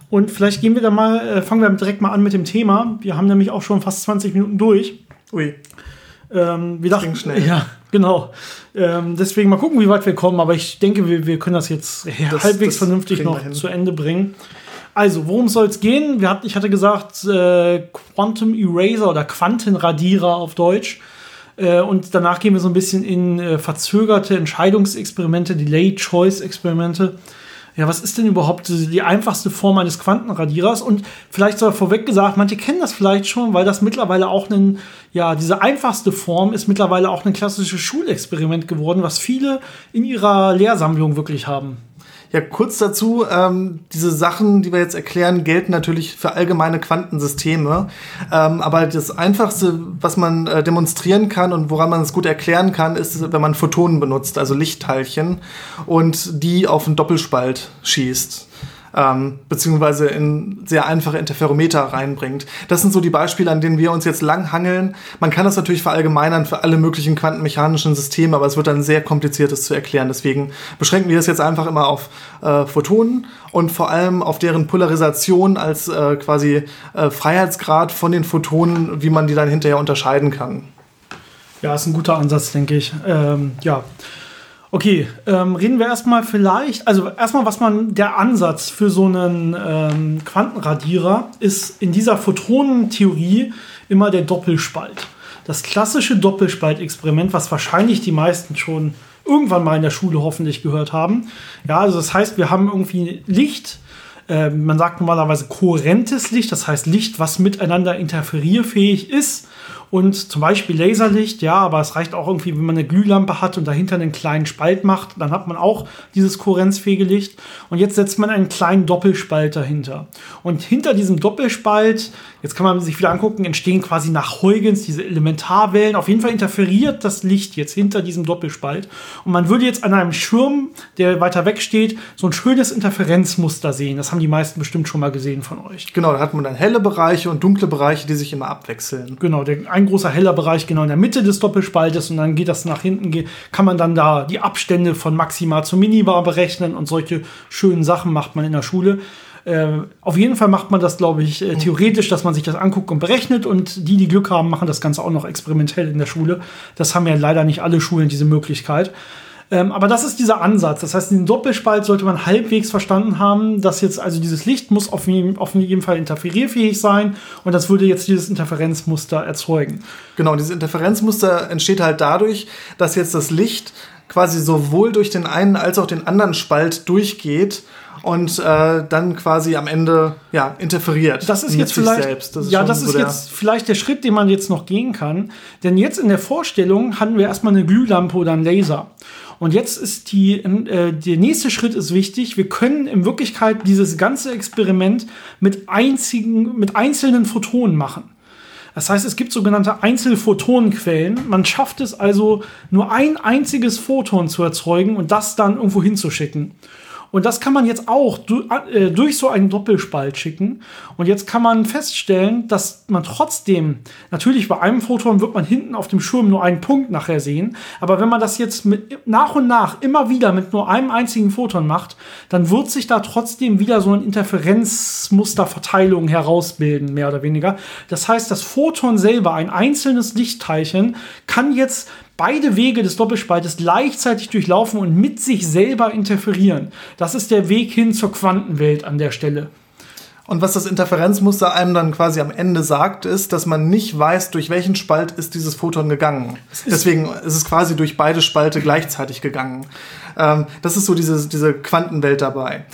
Und vielleicht gehen wir da mal, äh, fangen wir direkt mal an mit dem Thema. Wir haben nämlich auch schon fast 20 Minuten durch. Ui. Ähm, wir dachten, schnell. Ja, genau. Ähm, deswegen mal gucken, wie weit wir kommen. Aber ich denke, wir, wir können das jetzt Das- halbwegs das vernünftig noch hin. zu Ende bringen. Also, worum soll es gehen? Wir hat, ich hatte gesagt, äh, Quantum Eraser oder Quantenradierer auf Deutsch. Äh, und danach gehen wir so ein bisschen in äh, verzögerte Entscheidungsexperimente, Delayed Choice Experimente. Ja, was ist denn überhaupt die die einfachste Form eines Quantenradierers? Und vielleicht soll vorweg gesagt, manche kennen das vielleicht schon, weil das mittlerweile auch ein, ja, diese einfachste Form ist mittlerweile auch ein klassisches Schulexperiment geworden, was viele in ihrer Lehrsammlung wirklich haben. Ja, kurz dazu, ähm, diese Sachen, die wir jetzt erklären, gelten natürlich für allgemeine Quantensysteme. Ähm, aber das Einfachste, was man äh, demonstrieren kann und woran man es gut erklären kann, ist, wenn man Photonen benutzt, also Lichtteilchen, und die auf einen Doppelspalt schießt. Ähm, beziehungsweise in sehr einfache Interferometer reinbringt. Das sind so die Beispiele, an denen wir uns jetzt lang hangeln. Man kann das natürlich verallgemeinern für alle möglichen quantenmechanischen Systeme, aber es wird dann sehr kompliziert, das zu erklären. Deswegen beschränken wir es jetzt einfach immer auf äh, Photonen und vor allem auf deren Polarisation als äh, quasi äh, Freiheitsgrad von den Photonen, wie man die dann hinterher unterscheiden kann. Ja, ist ein guter Ansatz, denke ich. Ähm, ja. Okay, ähm, reden wir erstmal vielleicht, also erstmal, was man, der Ansatz für so einen ähm, Quantenradierer ist in dieser Photonentheorie immer der Doppelspalt. Das klassische Doppelspaltexperiment, was wahrscheinlich die meisten schon irgendwann mal in der Schule hoffentlich gehört haben. Ja, also das heißt, wir haben irgendwie Licht, äh, man sagt normalerweise kohärentes Licht, das heißt Licht, was miteinander interferierfähig ist. Und zum Beispiel Laserlicht, ja, aber es reicht auch irgendwie, wenn man eine Glühlampe hat und dahinter einen kleinen Spalt macht, dann hat man auch dieses kohärenzfähige Licht. Und jetzt setzt man einen kleinen Doppelspalt dahinter. Und hinter diesem Doppelspalt, jetzt kann man sich wieder angucken, entstehen quasi nach Huygens diese Elementarwellen. Auf jeden Fall interferiert das Licht jetzt hinter diesem Doppelspalt. Und man würde jetzt an einem Schirm, der weiter weg steht, so ein schönes Interferenzmuster sehen. Das haben die meisten bestimmt schon mal gesehen von euch. Genau, da hat man dann helle Bereiche und dunkle Bereiche, die sich immer abwechseln. Genau, der, ein großer heller Bereich genau in der Mitte des Doppelspaltes und dann geht das nach hinten, kann man dann da die Abstände von Maxima zu Minibar berechnen und solche schönen Sachen macht man in der Schule. Äh, auf jeden Fall macht man das, glaube ich, äh, theoretisch, dass man sich das anguckt und berechnet und die, die Glück haben, machen das Ganze auch noch experimentell in der Schule. Das haben ja leider nicht alle Schulen diese Möglichkeit. Ähm, aber das ist dieser Ansatz. Das heißt, den Doppelspalt sollte man halbwegs verstanden haben, dass jetzt also dieses Licht muss auf jeden, auf jeden Fall interferierfähig sein und das würde jetzt dieses Interferenzmuster erzeugen. Genau, dieses Interferenzmuster entsteht halt dadurch, dass jetzt das Licht quasi sowohl durch den einen als auch den anderen Spalt durchgeht und äh, dann quasi am Ende ja interferiert. Das ist jetzt vielleicht, selbst. Das ja, schon das so ist der- jetzt vielleicht der Schritt, den man jetzt noch gehen kann. Denn jetzt in der Vorstellung hatten wir erstmal eine Glühlampe oder einen Laser. Und jetzt ist die, äh, der nächste Schritt ist wichtig. Wir können in Wirklichkeit dieses ganze Experiment mit einzigen, mit einzelnen Photonen machen. Das heißt, es gibt sogenannte Einzelphotonenquellen. Man schafft es also, nur ein einziges Photon zu erzeugen und das dann irgendwo hinzuschicken. Und das kann man jetzt auch du, äh, durch so einen Doppelspalt schicken. Und jetzt kann man feststellen, dass man trotzdem, natürlich bei einem Photon wird man hinten auf dem Schirm nur einen Punkt nachher sehen. Aber wenn man das jetzt mit, nach und nach immer wieder mit nur einem einzigen Photon macht, dann wird sich da trotzdem wieder so eine Interferenzmusterverteilung herausbilden, mehr oder weniger. Das heißt, das Photon selber, ein einzelnes Lichtteilchen, kann jetzt beide Wege des Doppelspaltes gleichzeitig durchlaufen und mit sich selber interferieren. Das ist der Weg hin zur Quantenwelt an der Stelle. Und was das Interferenzmuster einem dann quasi am Ende sagt, ist, dass man nicht weiß, durch welchen Spalt ist dieses Photon gegangen. Deswegen ist es quasi durch beide Spalte gleichzeitig gegangen. Ähm, das ist so diese, diese Quantenwelt dabei.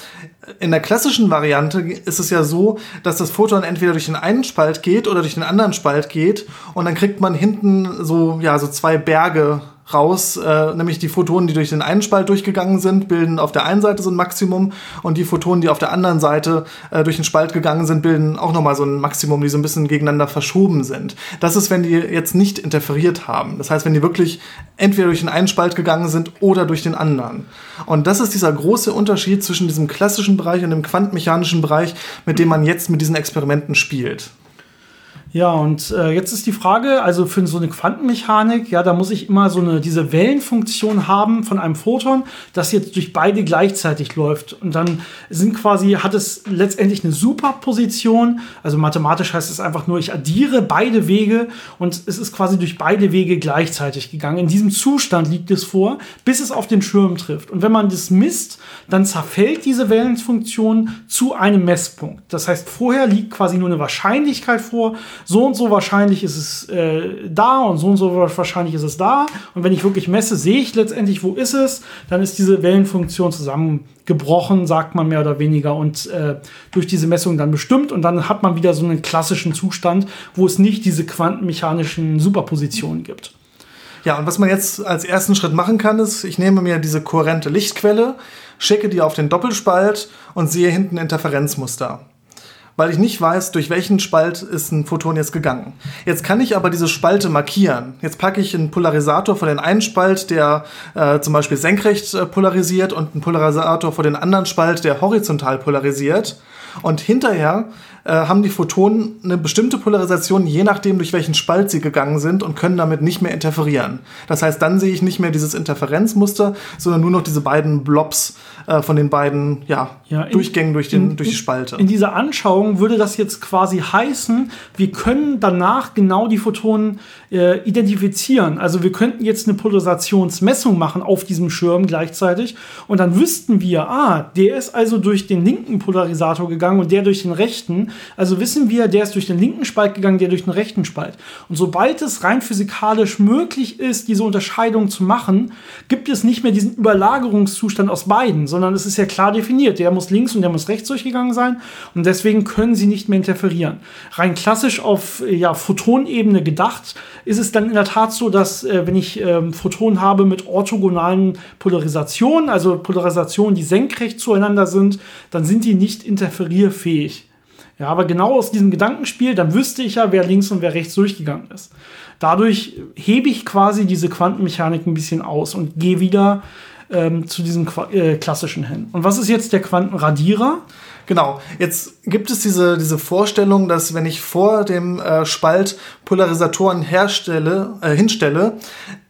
In der klassischen Variante ist es ja so, dass das Photon entweder durch den einen Spalt geht oder durch den anderen Spalt geht und dann kriegt man hinten so, ja, so zwei Berge raus, äh, nämlich die Photonen, die durch den einen Spalt durchgegangen sind, bilden auf der einen Seite so ein Maximum und die Photonen, die auf der anderen Seite äh, durch den Spalt gegangen sind, bilden auch nochmal so ein Maximum, die so ein bisschen gegeneinander verschoben sind. Das ist, wenn die jetzt nicht interferiert haben. Das heißt, wenn die wirklich entweder durch den einen Spalt gegangen sind oder durch den anderen. Und das ist dieser große Unterschied zwischen diesem klassischen Bereich und dem quantenmechanischen Bereich, mit dem man jetzt mit diesen Experimenten spielt. Ja, und äh, jetzt ist die Frage, also für so eine Quantenmechanik, ja, da muss ich immer so eine, diese Wellenfunktion haben von einem Photon, das jetzt durch beide gleichzeitig läuft. Und dann sind quasi, hat es letztendlich eine Superposition. Also mathematisch heißt es einfach nur, ich addiere beide Wege und es ist quasi durch beide Wege gleichzeitig gegangen. In diesem Zustand liegt es vor, bis es auf den Schirm trifft. Und wenn man das misst, dann zerfällt diese Wellenfunktion zu einem Messpunkt. Das heißt, vorher liegt quasi nur eine Wahrscheinlichkeit vor, so und so wahrscheinlich ist es äh, da und so und so wahrscheinlich ist es da. Und wenn ich wirklich messe, sehe ich letztendlich, wo ist es. Dann ist diese Wellenfunktion zusammengebrochen, sagt man mehr oder weniger, und äh, durch diese Messung dann bestimmt. Und dann hat man wieder so einen klassischen Zustand, wo es nicht diese quantenmechanischen Superpositionen gibt. Ja, und was man jetzt als ersten Schritt machen kann, ist, ich nehme mir diese kohärente Lichtquelle, schicke die auf den Doppelspalt und sehe hinten Interferenzmuster weil ich nicht weiß, durch welchen Spalt ist ein Photon jetzt gegangen. Jetzt kann ich aber diese Spalte markieren. Jetzt packe ich einen Polarisator vor den einen Spalt, der äh, zum Beispiel senkrecht äh, polarisiert und einen Polarisator vor den anderen Spalt, der horizontal polarisiert. Und hinterher äh, haben die Photonen eine bestimmte Polarisation, je nachdem, durch welchen Spalt sie gegangen sind und können damit nicht mehr interferieren. Das heißt, dann sehe ich nicht mehr dieses Interferenzmuster, sondern nur noch diese beiden Blobs äh, von den beiden ja, ja in, Durchgängen durch, den, in, durch die Spalte. In dieser Anschauung würde das jetzt quasi heißen, wir können danach genau die Photonen äh, identifizieren. Also wir könnten jetzt eine Polarisationsmessung machen auf diesem Schirm gleichzeitig und dann wüssten wir, ah, der ist also durch den linken Polarisator gegangen und der durch den rechten. Also wissen wir, der ist durch den linken Spalt gegangen, der durch den rechten Spalt. Und sobald es rein physikalisch möglich ist, diese Unterscheidung zu machen, gibt es nicht mehr diesen Überlagerungszustand aus beiden, sondern es ist ja klar definiert. Der muss links und der muss rechts durchgegangen sein und deswegen können sie nicht mehr interferieren. Rein klassisch auf ja, Photonebene gedacht, ist es dann in der Tat so, dass äh, wenn ich ähm, Photonen habe mit orthogonalen Polarisationen, also Polarisationen, die senkrecht zueinander sind, dann sind die nicht interferierfähig. Ja, aber genau aus diesem Gedankenspiel, dann wüsste ich ja, wer links und wer rechts durchgegangen ist. Dadurch hebe ich quasi diese Quantenmechanik ein bisschen aus und gehe wieder ähm, zu diesem äh, klassischen hin. Und was ist jetzt der Quantenradierer? Genau, jetzt gibt es diese, diese Vorstellung, dass wenn ich vor dem äh, Spalt Polarisatoren herstelle, äh, hinstelle,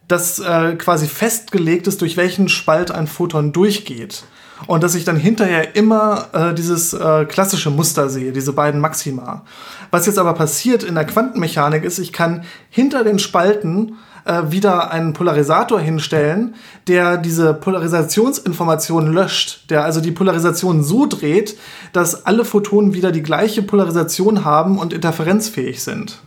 dass äh, quasi festgelegt ist, durch welchen Spalt ein Photon durchgeht. Und dass ich dann hinterher immer äh, dieses äh, klassische Muster sehe, diese beiden Maxima. Was jetzt aber passiert in der Quantenmechanik ist, ich kann hinter den Spalten äh, wieder einen Polarisator hinstellen, der diese Polarisationsinformation löscht, der also die Polarisation so dreht, dass alle Photonen wieder die gleiche Polarisation haben und interferenzfähig sind.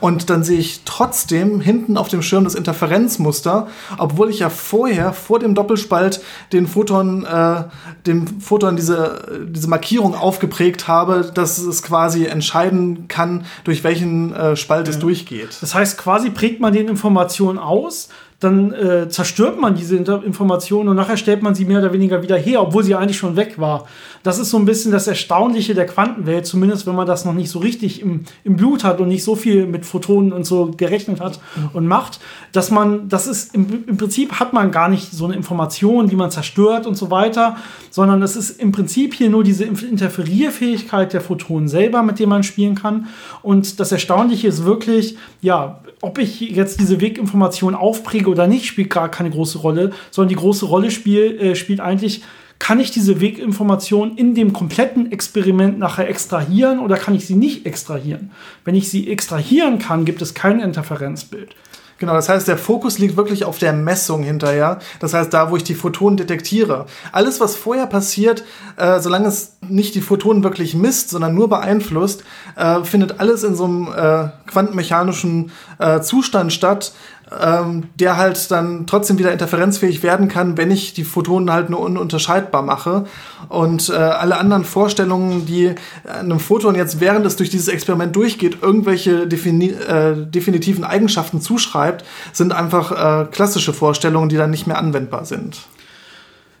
Und dann sehe ich trotzdem hinten auf dem Schirm das Interferenzmuster, obwohl ich ja vorher vor dem Doppelspalt den Photon, äh, dem Photon diese, diese Markierung aufgeprägt habe, dass es quasi entscheiden kann, durch welchen äh, Spalt ja. es durchgeht. Das heißt, quasi prägt man den Informationen aus, dann äh, zerstört man diese Informationen und nachher stellt man sie mehr oder weniger wieder her, obwohl sie eigentlich schon weg war. Das ist so ein bisschen das Erstaunliche der Quantenwelt, zumindest wenn man das noch nicht so richtig im, im Blut hat und nicht so viel mit Photonen und so gerechnet hat mhm. und macht, dass man, das ist im, im Prinzip hat man gar nicht so eine Information, die man zerstört und so weiter, sondern es ist im Prinzip hier nur diese Interferierfähigkeit der Photonen selber, mit dem man spielen kann. Und das Erstaunliche ist wirklich, ja, ob ich jetzt diese Weginformation aufpräge oder nicht, spielt gar keine große Rolle, sondern die große Rolle spiel, äh, spielt eigentlich, kann ich diese Weginformation in dem kompletten Experiment nachher extrahieren oder kann ich sie nicht extrahieren? Wenn ich sie extrahieren kann, gibt es kein Interferenzbild. Genau, das heißt, der Fokus liegt wirklich auf der Messung hinterher. Das heißt, da, wo ich die Photonen detektiere. Alles, was vorher passiert, äh, solange es nicht die Photonen wirklich misst, sondern nur beeinflusst, äh, findet alles in so einem äh, quantenmechanischen äh, Zustand statt, ähm, der halt dann trotzdem wieder interferenzfähig werden kann, wenn ich die Photonen halt nur ununterscheidbar mache. Und äh, alle anderen Vorstellungen, die einem Photon jetzt während es durch dieses Experiment durchgeht, irgendwelche defini äh, definitiven Eigenschaften zuschreibt, sind einfach äh, klassische Vorstellungen, die dann nicht mehr anwendbar sind.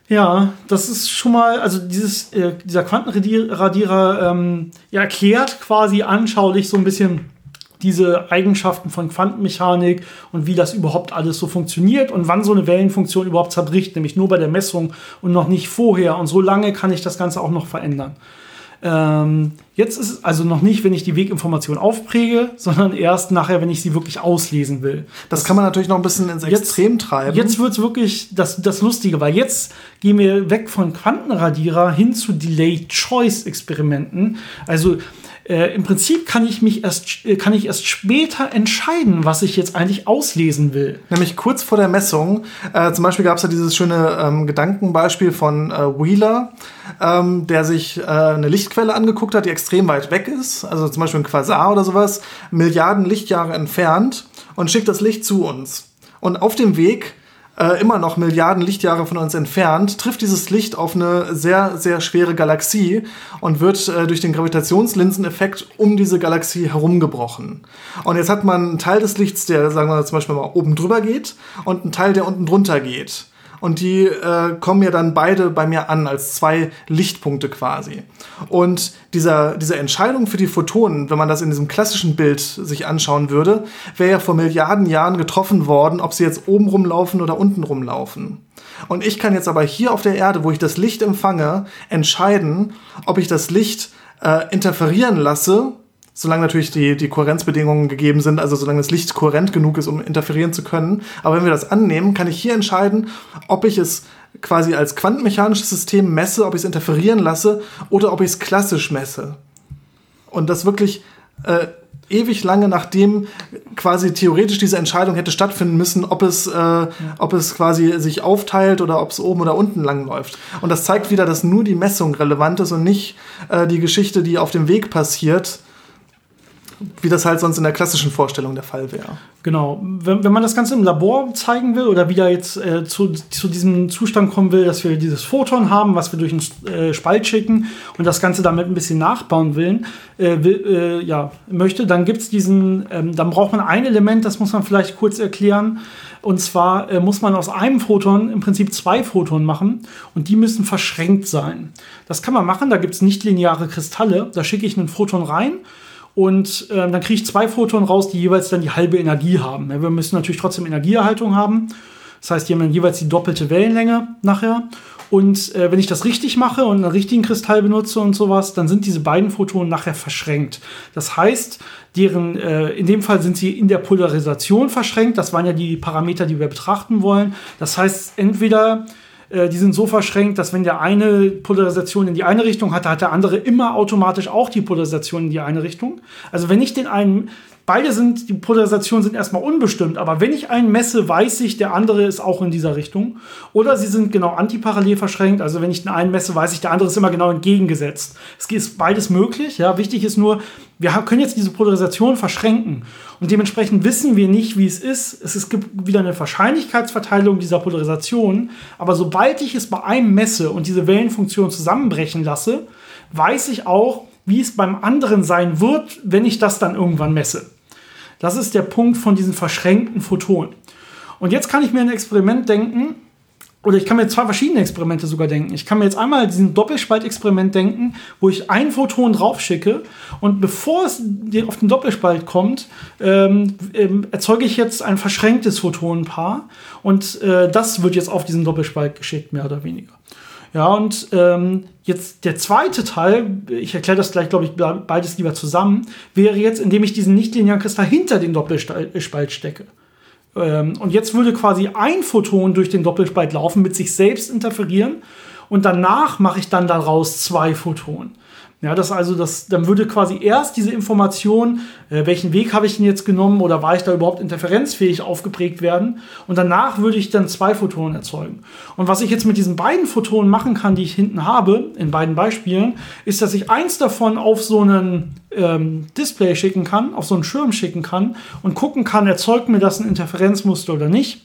Ja, das ist schon mal, also dieses, äh, dieser Quantenradierer ähm, erklärt quasi anschaulich so ein bisschen, diese Eigenschaften von Quantenmechanik und wie das überhaupt alles so funktioniert und wann so eine Wellenfunktion überhaupt zerbricht, nämlich nur bei der Messung und noch nicht vorher. Und so lange kann ich das Ganze auch noch verändern. Ähm, jetzt ist es also noch nicht, wenn ich die Weginformation aufpräge, sondern erst nachher, wenn ich sie wirklich auslesen will. Das, das kann man natürlich noch ein bisschen ins Extrem jetzt, treiben. Jetzt wird es wirklich das, das Lustige, weil jetzt gehen wir weg von Quantenradierer hin zu Delay-Choice-Experimenten. Also äh, im Prinzip kann ich mich erst, äh, kann ich erst später entscheiden, was ich jetzt eigentlich auslesen will. Nämlich kurz vor der Messung. Äh, zum Beispiel gab es ja dieses schöne ähm, Gedankenbeispiel von äh, Wheeler, ähm, der sich äh, eine Lichtquelle angeguckt hat, die extrem weit weg ist, also zum Beispiel ein Quasar oder sowas, Milliarden Lichtjahre entfernt und schickt das Licht zu uns. Und auf dem Weg äh, immer noch Milliarden Lichtjahre von uns entfernt, trifft dieses Licht auf eine sehr, sehr schwere Galaxie und wird äh, durch den Gravitationslinseneffekt um diese Galaxie herumgebrochen. Und jetzt hat man einen Teil des Lichts, der, sagen wir zum Beispiel mal oben drüber geht und einen Teil, der unten drunter geht und die äh, kommen ja dann beide bei mir an als zwei Lichtpunkte quasi. Und dieser, diese Entscheidung für die Photonen, wenn man das in diesem klassischen Bild sich anschauen würde, wäre ja vor Milliarden Jahren getroffen worden, ob sie jetzt oben rumlaufen oder unten rumlaufen. Und ich kann jetzt aber hier auf der Erde, wo ich das Licht empfange, entscheiden, ob ich das Licht äh, interferieren lasse solange natürlich die, die Kohärenzbedingungen gegeben sind, also solange das Licht kohärent genug ist, um interferieren zu können. Aber wenn wir das annehmen, kann ich hier entscheiden, ob ich es quasi als quantenmechanisches System messe, ob ich es interferieren lasse oder ob ich es klassisch messe. Und das wirklich äh, ewig lange nachdem quasi theoretisch diese Entscheidung hätte stattfinden müssen, ob es, äh, ja. ob es quasi sich aufteilt oder ob es oben oder unten lang läuft. Und das zeigt wieder, dass nur die Messung relevant ist und nicht äh, die Geschichte, die auf dem Weg passiert, wie das halt sonst in der klassischen Vorstellung der Fall wäre. Genau. Wenn, wenn man das Ganze im Labor zeigen will oder wieder jetzt äh, zu, zu diesem Zustand kommen will, dass wir dieses Photon haben, was wir durch einen äh, Spalt schicken und das Ganze damit ein bisschen nachbauen will, äh, will äh, ja, möchte, dann gibt es diesen, ähm, dann braucht man ein Element, das muss man vielleicht kurz erklären. Und zwar äh, muss man aus einem Photon im Prinzip zwei Photonen machen und die müssen verschränkt sein. Das kann man machen, da gibt es nicht lineare Kristalle. Da schicke ich einen Photon rein und äh, dann kriege ich zwei Photonen raus, die jeweils dann die halbe Energie haben. Wir müssen natürlich trotzdem Energieerhaltung haben. Das heißt, die haben dann jeweils die doppelte Wellenlänge nachher. Und äh, wenn ich das richtig mache und einen richtigen Kristall benutze und sowas, dann sind diese beiden Photonen nachher verschränkt. Das heißt, deren, äh, in dem Fall sind sie in der Polarisation verschränkt. Das waren ja die Parameter, die wir betrachten wollen. Das heißt, entweder äh, die sind so verschränkt, dass wenn der eine Polarisation in die eine Richtung hat, hat der andere immer automatisch auch die Polarisation in die eine Richtung. Also wenn ich den einen beide sind, die Polarisationen sind erstmal unbestimmt, aber wenn ich einen messe, weiß ich, der andere ist auch in dieser Richtung. Oder sie sind genau antiparallel verschränkt, also wenn ich den einen messe, weiß ich, der andere ist immer genau entgegengesetzt. Es ist beides möglich, ja. Wichtig ist nur, wir können jetzt diese Polarisation verschränken und dementsprechend wissen wir nicht, wie es ist. Es gibt wieder eine Wahrscheinlichkeitsverteilung dieser Polarisation, aber sobald ich es bei einem messe und diese Wellenfunktion zusammenbrechen lasse, weiß ich auch, wie es beim anderen sein wird, wenn ich das dann irgendwann messe. Das ist der Punkt von diesen verschränkten Photonen. Und jetzt kann ich mir ein Experiment denken, oder ich kann mir zwei verschiedene Experimente sogar denken. Ich kann mir jetzt einmal diesen Doppelspalt-Experiment denken, wo ich ein Photon draufschicke und bevor es auf den Doppelspalt kommt, ähm, ähm, erzeuge ich jetzt ein verschränktes Photonenpaar und äh, das wird jetzt auf diesen Doppelspalt geschickt, mehr oder weniger. Ja, und ähm, jetzt der zweite Teil, ich erkläre das gleich, glaube ich, beides lieber zusammen, wäre jetzt, indem ich diesen nichtlinearen Kristall hinter den Doppelspalt stecke. Ähm, und jetzt würde quasi ein Photon durch den Doppelspalt laufen, mit sich selbst interferieren. und danach mache ich dann daraus zwei Photonen. Ja, das also das, dann würde quasi erst diese Information, äh, welchen Weg habe ich denn jetzt genommen oder war ich da überhaupt interferenzfähig aufgeprägt werden und danach würde ich dann zwei Photonen erzeugen. Und was ich jetzt mit diesen beiden Photonen machen kann, die ich hinten habe, in beiden Beispielen, ist, dass ich eins davon auf so einen ähm, Display schicken kann, auf so einen Schirm schicken kann und gucken kann, erzeugt mir das ein Interferenzmuster oder nicht.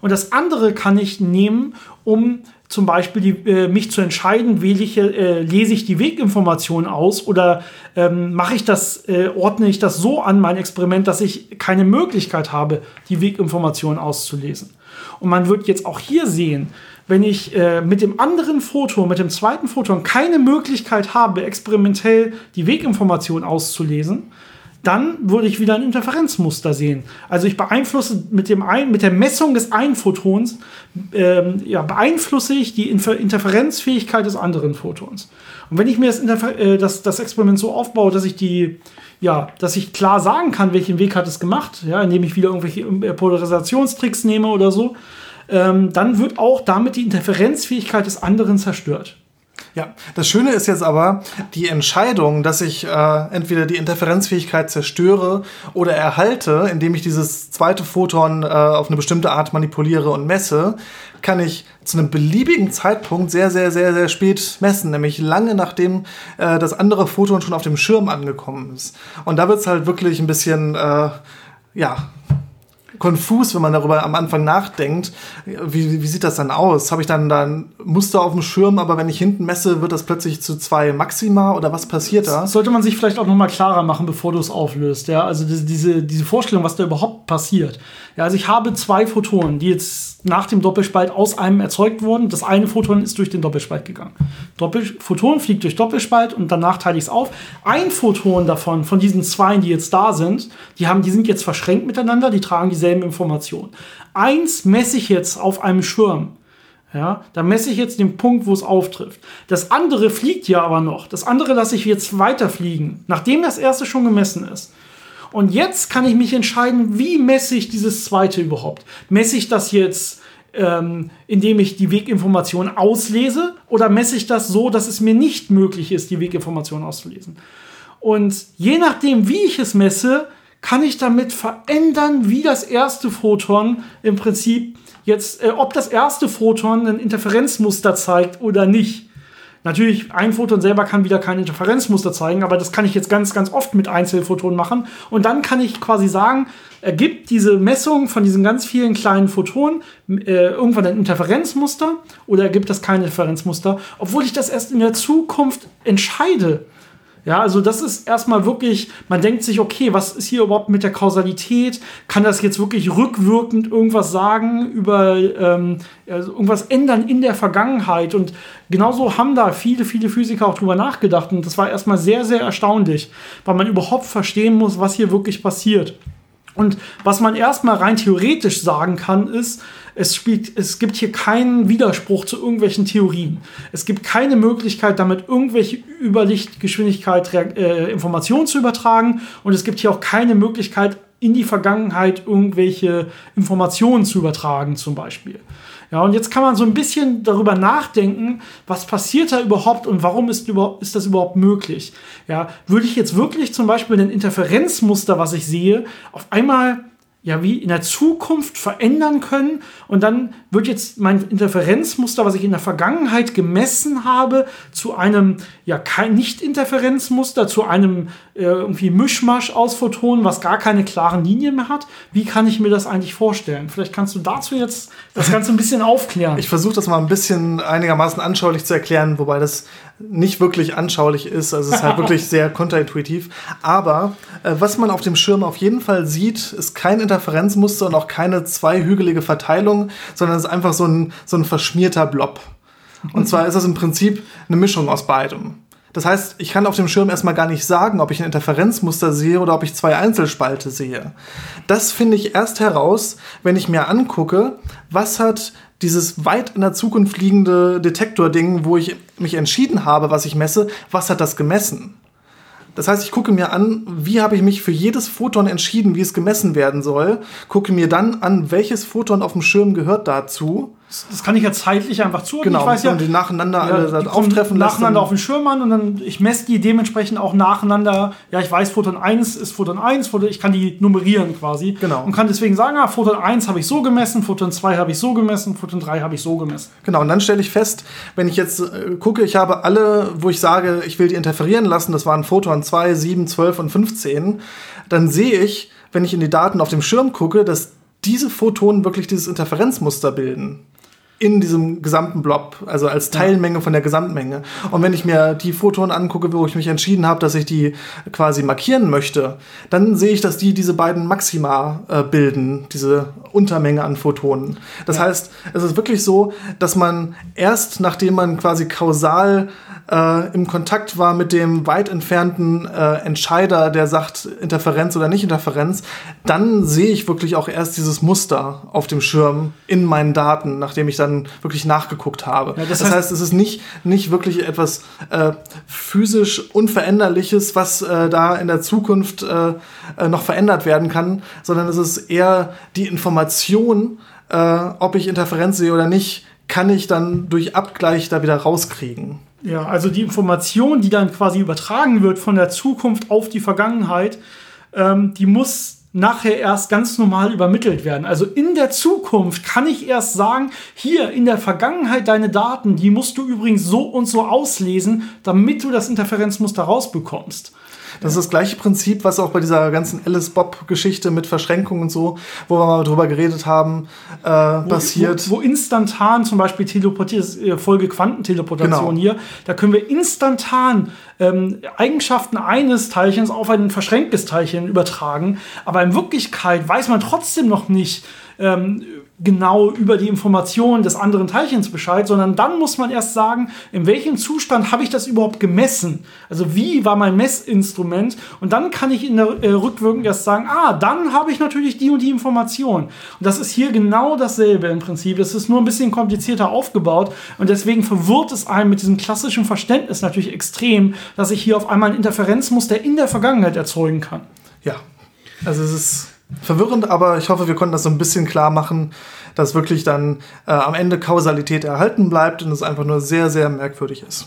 Und das andere kann ich nehmen, um zum Beispiel die, äh, mich zu entscheiden, wähle ich, äh, lese ich die Weginformation aus oder ähm, mache ich das, äh, ordne ich das so an mein Experiment, dass ich keine Möglichkeit habe, die Weginformation auszulesen. Und man wird jetzt auch hier sehen, wenn ich äh, mit dem anderen Foto, mit dem zweiten Photon keine Möglichkeit habe, experimentell die Weginformation auszulesen, dann würde ich wieder ein Interferenzmuster sehen. Also ich beeinflusse mit, dem ein, mit der Messung des einen Photons, ähm, ja, beeinflusse ich die Infer Interferenzfähigkeit des anderen Photons. Und wenn ich mir das, Interfer äh, das, das Experiment so aufbaue, dass ich die, ja, dass ich klar sagen kann, welchen Weg hat es gemacht, ja, indem ich wieder irgendwelche äh, Polarisationstricks nehme oder so, ähm, dann wird auch damit die Interferenzfähigkeit des anderen zerstört. Ja, das Schöne ist jetzt aber die Entscheidung, dass ich äh, entweder die Interferenzfähigkeit zerstöre oder erhalte, indem ich dieses zweite Photon äh, auf eine bestimmte Art manipuliere und messe, kann ich zu einem beliebigen Zeitpunkt sehr, sehr, sehr, sehr spät messen, nämlich lange nachdem äh, das andere Photon schon auf dem Schirm angekommen ist. Und da wird es halt wirklich ein bisschen, äh, ja, konfus, wenn man darüber am Anfang nachdenkt. Wie, wie sieht das dann aus? Habe ich dann da ein Muster auf dem Schirm, aber wenn ich hinten messe, wird das plötzlich zu zwei Maxima oder was passiert da? Das sollte man sich vielleicht auch noch mal klarer machen, bevor du es auflöst. Ja, also diese, diese Vorstellung, was da überhaupt passiert. Ja, also ich habe zwei Photonen, die jetzt nach dem Doppelspalt aus einem erzeugt wurden. Das eine Photon ist durch den Doppelspalt gegangen. Doppel Photon fliegt durch Doppelspalt und danach teile ich es auf. Ein Photon davon, von diesen zwei, die jetzt da sind, die, haben, die sind jetzt verschränkt miteinander, die tragen dieselben Informationen. Eins messe ich jetzt auf einem Schirm. Ja, da messe ich jetzt den Punkt, wo es auftrifft. Das andere fliegt ja aber noch. Das andere lasse ich jetzt weiterfliegen, nachdem das erste schon gemessen ist. Und jetzt kann ich mich entscheiden, wie messe ich dieses zweite überhaupt? Messe ich das jetzt, ähm, indem ich die Weginformation auslese, oder messe ich das so, dass es mir nicht möglich ist, die Weginformation auszulesen? Und je nachdem, wie ich es messe, kann ich damit verändern, wie das erste Photon im Prinzip jetzt, äh, ob das erste Photon ein Interferenzmuster zeigt oder nicht. Natürlich, ein Photon selber kann wieder kein Interferenzmuster zeigen, aber das kann ich jetzt ganz, ganz oft mit Einzelphotonen machen. Und dann kann ich quasi sagen, ergibt diese Messung von diesen ganz vielen kleinen Photonen äh, irgendwann ein Interferenzmuster oder ergibt das kein Interferenzmuster, obwohl ich das erst in der Zukunft entscheide. Ja, also das ist erstmal wirklich, man denkt sich, okay, was ist hier überhaupt mit der Kausalität? Kann das jetzt wirklich rückwirkend irgendwas sagen über ähm, also irgendwas ändern in der Vergangenheit? Und genauso haben da viele, viele Physiker auch drüber nachgedacht. Und das war erstmal sehr, sehr erstaunlich, weil man überhaupt verstehen muss, was hier wirklich passiert. Und was man erstmal rein theoretisch sagen kann, ist, es, spielt, es gibt hier keinen Widerspruch zu irgendwelchen Theorien. Es gibt keine Möglichkeit, damit irgendwelche Überlichtgeschwindigkeit äh, Informationen zu übertragen. Und es gibt hier auch keine Möglichkeit, in die Vergangenheit irgendwelche Informationen zu übertragen, zum Beispiel. Ja, und jetzt kann man so ein bisschen darüber nachdenken, was passiert da überhaupt und warum ist, ist das überhaupt möglich? Ja, würde ich jetzt wirklich zum Beispiel ein Interferenzmuster, was ich sehe, auf einmal ja wie in der Zukunft verändern können und dann wird jetzt mein Interferenzmuster, was ich in der Vergangenheit gemessen habe, zu einem ja kein Nicht-Interferenzmuster, zu einem äh, irgendwie Mischmasch aus Photonen, was gar keine klaren Linien mehr hat. Wie kann ich mir das eigentlich vorstellen? Vielleicht kannst du dazu jetzt das *laughs* Ganze ein bisschen aufklären. Ich versuche das mal ein bisschen einigermaßen anschaulich zu erklären, wobei das nicht wirklich anschaulich ist. Also es ist halt *laughs* wirklich sehr kontraintuitiv. Aber äh, was man auf dem Schirm auf jeden Fall sieht, ist kein Interferenzmuster und auch keine zweihügelige Verteilung, sondern ist einfach so ein, so ein verschmierter Blob. Und zwar ist das im Prinzip eine Mischung aus beidem. Das heißt, ich kann auf dem Schirm erstmal gar nicht sagen, ob ich ein Interferenzmuster sehe oder ob ich zwei Einzelspalte sehe. Das finde ich erst heraus, wenn ich mir angucke, was hat dieses weit in der Zukunft liegende Detektording, wo ich mich entschieden habe, was ich messe, was hat das gemessen? Das heißt, ich gucke mir an, wie habe ich mich für jedes Photon entschieden, wie es gemessen werden soll, gucke mir dann an, welches Photon auf dem Schirm gehört dazu Das kann ich ja zeitlich einfach zuordnen. Genau, ich weiß ja, und die nacheinander ja, alle die auftreffen nacheinander auf den Schirm an und dann ich messe die dementsprechend auch nacheinander. Ja, ich weiß, Photon 1 ist Photon 1, Photon, ich kann die nummerieren quasi. Genau. Und kann deswegen sagen, ah, Photon 1 habe ich so gemessen, Photon 2 habe ich so gemessen, Photon 3 habe ich so gemessen. Genau, und dann stelle ich fest, wenn ich jetzt äh, gucke, ich habe alle, wo ich sage, ich will die interferieren lassen, das waren Photon 2, 7, 12 und 15, dann sehe ich, wenn ich in die Daten auf dem Schirm gucke, dass diese Photonen wirklich dieses Interferenzmuster bilden. In diesem gesamten Blob, also als Teilmenge von der Gesamtmenge. Und wenn ich mir die Photonen angucke, wo ich mich entschieden habe, dass ich die quasi markieren möchte, dann sehe ich, dass die diese beiden Maxima äh, bilden, diese Untermenge an Photonen. Das heißt, es ist wirklich so, dass man erst nachdem man quasi kausal äh, im Kontakt war mit dem weit entfernten äh, Entscheider, der sagt Interferenz oder nicht Interferenz, dann sehe ich wirklich auch erst dieses Muster auf dem Schirm in meinen Daten, nachdem ich dann wirklich nachgeguckt habe. Ja, das das, heißt- heißt, es ist nicht, nicht wirklich etwas äh, physisch Unveränderliches, was äh, da in der Zukunft äh, äh, noch verändert werden kann, sondern es ist eher die Information, äh, ob ich Interferenz sehe oder nicht, kann ich dann durch Abgleich da wieder rauskriegen. Ja, also die Information, die dann quasi übertragen wird von der Zukunft auf die Vergangenheit, ähm, die muss nachher erst ganz normal übermittelt werden. Also in der Zukunft kann ich erst sagen, hier in der Vergangenheit deine Daten, die musst du übrigens so und so auslesen, damit du das Interferenzmuster rausbekommst. Das ist das gleiche Prinzip, was auch bei dieser ganzen Alice Bob-Geschichte mit Verschränkung und so, wo wir mal drüber geredet haben, äh, passiert. Wo, wo instantan zum Beispiel teleportiert, äh, Folge Quantenteleportation Genau. hier, da können wir instantan ähm, Eigenschaften eines Teilchens auf ein verschränktes Teilchen übertragen, aber in Wirklichkeit weiß man trotzdem noch nicht ähm, genau über die Informationen des anderen Teilchens Bescheid, sondern dann muss man erst sagen, in welchem Zustand habe ich das überhaupt gemessen? Also wie war mein Messinstrument? Und dann kann ich in der äh, Rückwirkung erst sagen, ah, dann habe ich natürlich die und die Information. Und das ist hier genau dasselbe im Prinzip. Das ist nur ein bisschen komplizierter aufgebaut und deswegen verwirrt es einen mit diesem klassischen Verständnis natürlich extrem, dass ich hier auf einmal ein Interferenzmuster in der Vergangenheit erzeugen kann. Ja, also es ist verwirrend, aber ich hoffe, wir konnten das so ein bisschen klar machen, dass wirklich dann äh, am Ende Kausalität erhalten bleibt und es einfach nur sehr, sehr merkwürdig ist.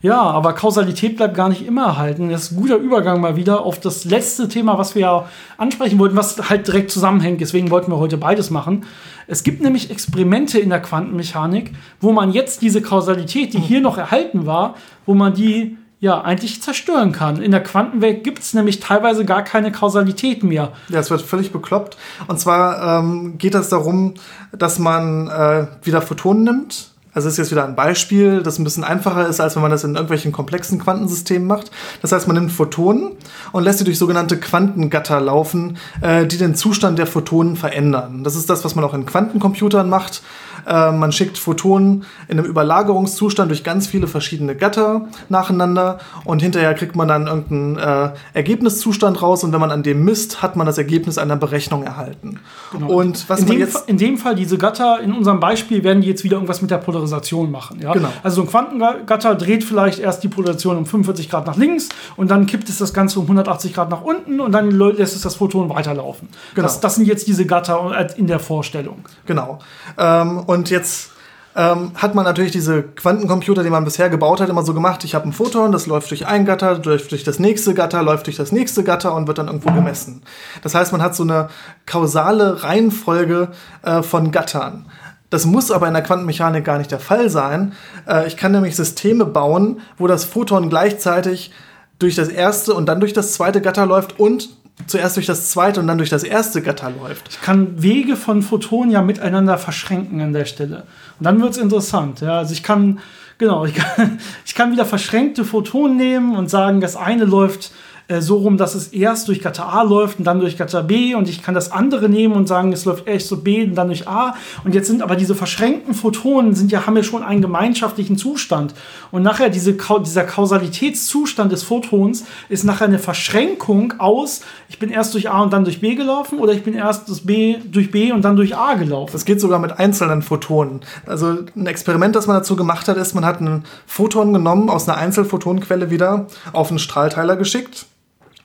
Ja, aber Kausalität bleibt gar nicht immer erhalten. Das ist ein guter Übergang mal wieder auf das letzte Thema, was wir ja ansprechen wollten, was halt direkt zusammenhängt. Deswegen wollten wir heute beides machen. Es gibt nämlich Experimente in der Quantenmechanik, wo man jetzt diese Kausalität, die hier noch erhalten war, wo man die ja eigentlich zerstören kann. In der Quantenwelt gibt es nämlich teilweise gar keine Kausalität mehr. Ja, es wird völlig bekloppt. Und zwar ähm, geht es darum, dass man äh, wieder Photonen nimmt. Also ist jetzt wieder ein Beispiel, das ein bisschen einfacher ist, als wenn man das in irgendwelchen komplexen Quantensystemen macht. Das heißt, man nimmt Photonen und lässt sie durch sogenannte Quantengatter laufen, äh, die den Zustand der Photonen verändern. Das ist das, was man auch in Quantencomputern macht. Äh, man schickt Photonen in einem Überlagerungszustand durch ganz viele verschiedene Gatter nacheinander und hinterher kriegt man dann irgendeinen äh, Ergebniszustand raus und wenn man an dem misst, hat man das Ergebnis einer Berechnung erhalten. Und was in, dem, jetzt in dem Fall, diese Gatter, in unserem Beispiel, werden die jetzt wieder irgendwas mit der Polarisation machen. Ja? Genau. Also so ein Quantengatter dreht vielleicht erst die Polarisation um 45 Grad nach links und dann kippt es das Ganze um 180 Grad nach unten und dann lässt es das Photon weiterlaufen. Genau. Das, das sind jetzt diese Gatter äh, in der Vorstellung. Genau. Ähm, und jetzt ähm, hat man natürlich diese Quantencomputer, die man bisher gebaut hat, immer so gemacht. Ich habe ein Photon, das läuft durch ein Gatter, läuft durch das nächste Gatter, läuft durch das nächste Gatter und wird dann irgendwo gemessen. Das heißt, man hat so eine kausale Reihenfolge äh, von Gattern. Das muss aber in der Quantenmechanik gar nicht der Fall sein. Äh, ich kann nämlich Systeme bauen, wo das Photon gleichzeitig durch das erste und dann durch das zweite Gatter läuft und zuerst durch das zweite und dann durch das erste Gatter läuft. Ich kann Wege von Photonen ja miteinander verschränken an der Stelle. Und dann wird es interessant. Ja? Also ich kann, genau, ich kann, *laughs* ich kann wieder verschränkte Photonen nehmen und sagen, das eine läuft äh, so rum, dass es erst durch Gatter A läuft und dann durch Gatter B und ich kann das andere nehmen und sagen, es läuft erst so B und dann durch A und jetzt sind aber diese verschränkten Photonen sind ja haben ja schon einen gemeinschaftlichen Zustand und nachher diese, dieser Kausalitätszustand des Photons ist nachher eine Verschränkung aus ich bin erst durch A und dann durch B gelaufen oder ich bin erst das B durch B und dann durch A gelaufen. Das geht sogar mit einzelnen Photonen. Also ein Experiment, das man dazu gemacht hat, ist, man hat einen Photon genommen aus einer Einzelphotonenquelle wieder auf einen Strahlteiler geschickt,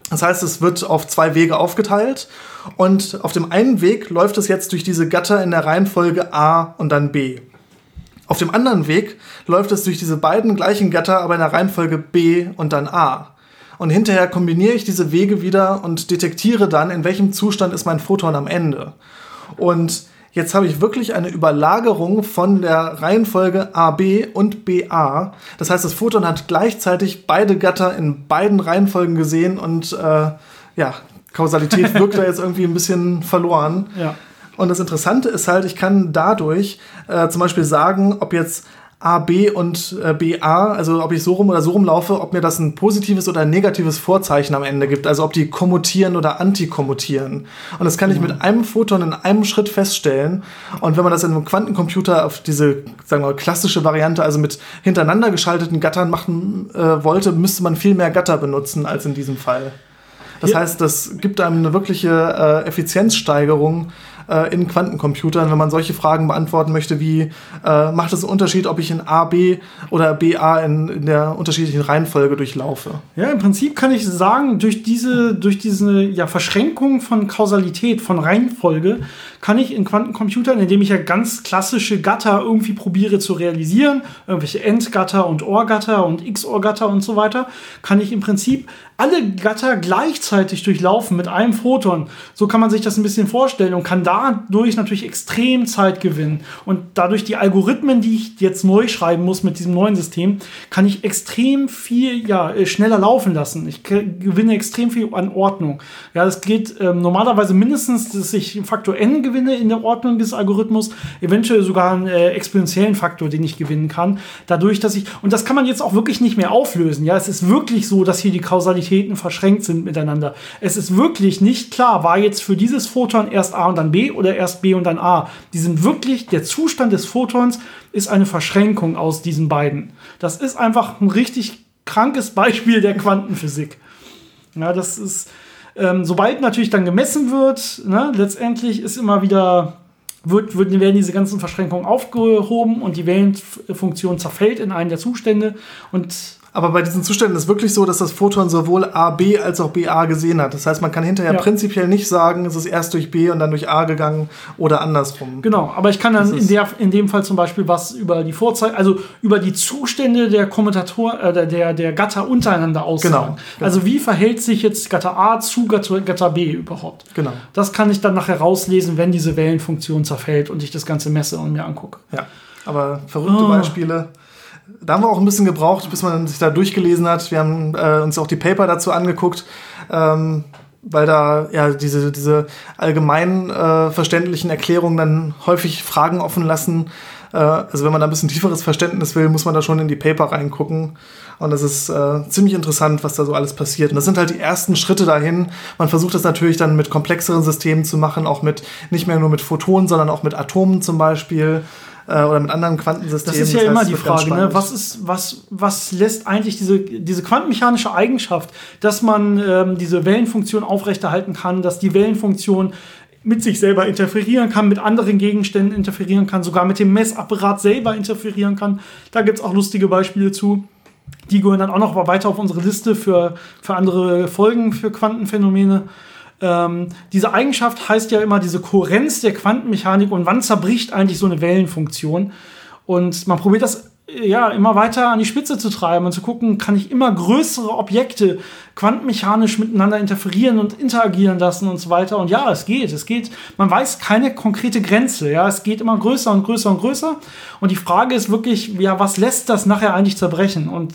Das heißt, es wird auf zwei Wege aufgeteilt und auf dem einen Weg läuft es jetzt durch diese Gatter in der Reihenfolge A und dann B. Auf dem anderen Weg läuft es durch diese beiden gleichen Gatter, aber in der Reihenfolge B und dann A. Und hinterher kombiniere ich diese Wege wieder und detektiere dann, in welchem Zustand ist mein Photon am Ende. Und jetzt habe ich wirklich eine Überlagerung von der Reihenfolge AB und BA. Das heißt, das Photon hat gleichzeitig beide Gatter in beiden Reihenfolgen gesehen und äh, ja, Kausalität *laughs* wirkt da jetzt irgendwie ein bisschen verloren. Ja. Und das Interessante ist halt, ich kann dadurch äh, zum Beispiel sagen, ob jetzt A, B und äh, BA, also ob ich so rum oder so rum laufe, ob mir das ein positives oder ein negatives Vorzeichen am Ende gibt, also ob die kommutieren oder antikommutieren. Und das kann ich mit einem Photon in einem Schritt feststellen. Und wenn man das in einem Quantencomputer auf diese, sagen wir mal, klassische Variante, also mit hintereinander geschalteten Gattern machen äh, wollte, müsste man viel mehr Gatter benutzen als in diesem Fall. Das Ja. heißt, das gibt einem eine wirkliche äh, Effizienzsteigerung äh, in Quantencomputern, wenn man solche Fragen beantworten möchte, wie äh, macht es einen Unterschied, ob ich in A, B oder BA in, in der unterschiedlichen Reihenfolge durchlaufe? Ja, im Prinzip kann ich sagen, durch diese, durch diese ja, Verschränkung von Kausalität, von Reihenfolge, kann ich in Quantencomputern, indem ich ja ganz klassische Gatter irgendwie probiere zu realisieren, irgendwelche Endgatter und OR-Gatter und XOR-Gatter und so weiter, kann ich im Prinzip alle Gatter gleichzeitig durchlaufen mit einem Photon. So kann man sich das ein bisschen vorstellen und kann dadurch natürlich extrem Zeit gewinnen. Und dadurch die Algorithmen, die ich jetzt neu schreiben muss mit diesem neuen System, kann ich extrem viel ja, äh, schneller laufen lassen. Ich gewinne extrem viel an Ordnung. Ja, das geht ähm, normalerweise mindestens, dass ich einen Faktor n gewinne in der Ordnung des Algorithmus, eventuell sogar einen äh, exponentiellen Faktor, den ich gewinnen kann. Dadurch, dass ich, und das kann man jetzt auch wirklich nicht mehr auflösen. Ja, es ist wirklich so, dass hier die Kausalitäten verschränkt sind miteinander. Es ist wirklich nicht klar, war jetzt für dieses Photon erst A und dann B oder erst B und dann A. Die sind wirklich, der Zustand des Photons ist eine Verschränkung aus diesen beiden. Das ist einfach ein richtig krankes Beispiel der Quantenphysik. Ja, das ist, ähm, sobald natürlich dann gemessen wird, ne, letztendlich ist immer wieder, wird, wird, werden diese ganzen Verschränkungen aufgehoben und die Wellenfunktion zerfällt in einen der Zustände und Aber bei diesen Zuständen ist wirklich so, dass das Photon sowohl AB als auch BA gesehen hat. Das heißt, man kann hinterher Ja. prinzipiell nicht sagen, es ist erst durch B und dann durch A gegangen oder andersrum. Genau, aber ich kann dann in, der, in dem Fall zum Beispiel was über die Vorzeichen, also über die Zustände der Kommutator, äh, der- der, der Gatter untereinander aussagen. Genau, genau. Also wie verhält sich jetzt Gatter A zu Gatter, Gatter B überhaupt? Genau. Das kann ich dann nachher rauslesen, wenn diese Wellenfunktion zerfällt und ich das Ganze messe und mir angucke. Ja. Aber verrückte Oh. Beispiele. Da haben wir auch ein bisschen gebraucht, bis man sich da durchgelesen hat. Wir haben äh, uns auch die Paper dazu angeguckt, ähm, weil da ja diese, diese allgemein äh, verständlichen Erklärungen dann häufig Fragen offen lassen. Äh, also wenn man da ein bisschen tieferes Verständnis will, muss man da schon in die Paper reingucken. Und das ist äh, ziemlich interessant, was da so alles passiert. Und das sind halt die ersten Schritte dahin. Man versucht das natürlich dann mit komplexeren Systemen zu machen, auch mit nicht mehr nur mit Photonen, sondern auch mit Atomen zum Beispiel äh, oder mit anderen Quantensystemen. Das ist ja heißt, immer die Frage, ne? was, ist, was, was lässt eigentlich diese, diese quantenmechanische Eigenschaft, dass man ähm, diese Wellenfunktion aufrechterhalten kann, dass die Wellenfunktion mit sich selber interferieren kann, mit anderen Gegenständen interferieren kann, sogar mit dem Messapparat selber interferieren kann. Da gibt es auch lustige Beispiele zu. Die gehören dann auch noch weiter auf unsere Liste für, für andere Folgen für Quantenphänomene. Ähm, diese Eigenschaft heißt ja immer diese Kohärenz der Quantenmechanik und wann zerbricht eigentlich so eine Wellenfunktion. Und man probiert das äh, ja immer weiter an die Spitze zu treiben und zu gucken, kann ich immer größere Objekte quantenmechanisch miteinander interferieren und interagieren lassen und so weiter. Und ja, es geht, es geht. Man weiß keine konkrete Grenze. Ja, es geht immer größer und größer und größer. Und die Frage ist wirklich, ja, was lässt das nachher eigentlich zerbrechen? Und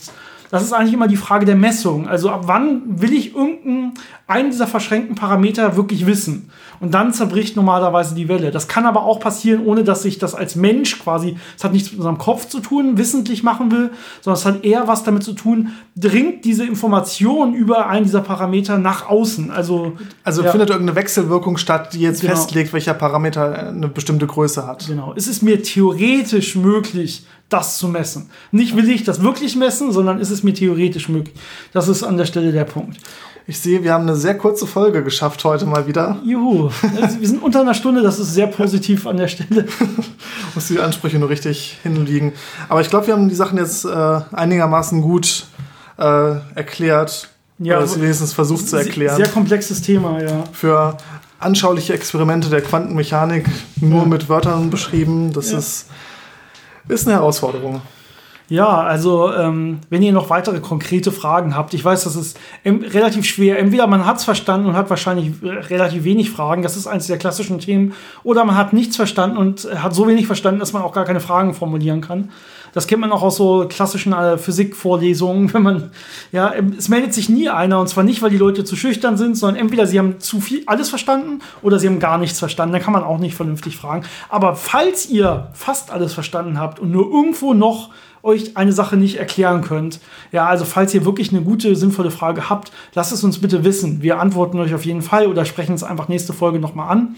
das ist eigentlich immer die Frage der Messung. Also ab wann will ich irgendeinen einen dieser verschränkten Parameter wirklich wissen? Und dann zerbricht normalerweise die Welle. Das kann aber auch passieren, ohne dass ich das als Mensch quasi, es hat nichts mit unserem Kopf zu tun, wissentlich machen will, sondern es hat eher was damit zu tun, dringt diese Information über einen dieser Parameter nach außen. Also, Also ja. findet irgendeine Wechselwirkung statt, die jetzt Genau. festlegt, welcher Parameter eine bestimmte Größe hat. Genau. Es ist mir theoretisch möglich, das zu messen. Nicht will ich das wirklich messen, sondern ist es mir theoretisch möglich. Das ist an der Stelle der Punkt. Ich sehe, wir haben eine sehr kurze Folge geschafft heute mal wieder. Juhu. Also, wir sind unter einer Stunde, das ist sehr positiv an der Stelle. *laughs* Muss die Ansprüche nur richtig hinliegen. Aber ich glaube, wir haben die Sachen jetzt äh, einigermaßen gut äh, erklärt. Ja, Oder es wenigstens versucht zu erklären. Sehr komplexes Thema, ja. Für anschauliche Experimente der Quantenmechanik nur ja. mit Wörtern beschrieben, das ja. ist, ist eine Herausforderung. Ja, also ähm, wenn ihr noch weitere konkrete Fragen habt, ich weiß, das ist relativ schwer. Entweder man hat es verstanden und hat wahrscheinlich relativ wenig Fragen, das ist eines der klassischen Themen, oder man hat nichts verstanden und hat so wenig verstanden, dass man auch gar keine Fragen formulieren kann. Das kennt man auch aus so klassischen äh, Physikvorlesungen, *laughs* wenn man, ja, es meldet sich nie einer und zwar nicht, weil die Leute zu schüchtern sind, sondern entweder sie haben zu viel alles verstanden oder sie haben gar nichts verstanden. Dann kann man auch nicht vernünftig fragen. Aber falls ihr fast alles verstanden habt und nur irgendwo noch euch eine Sache nicht erklären könnt. Ja, also falls ihr wirklich eine gute, sinnvolle Frage habt, lasst es uns bitte wissen. Wir antworten euch auf jeden Fall oder sprechen es einfach nächste Folge nochmal an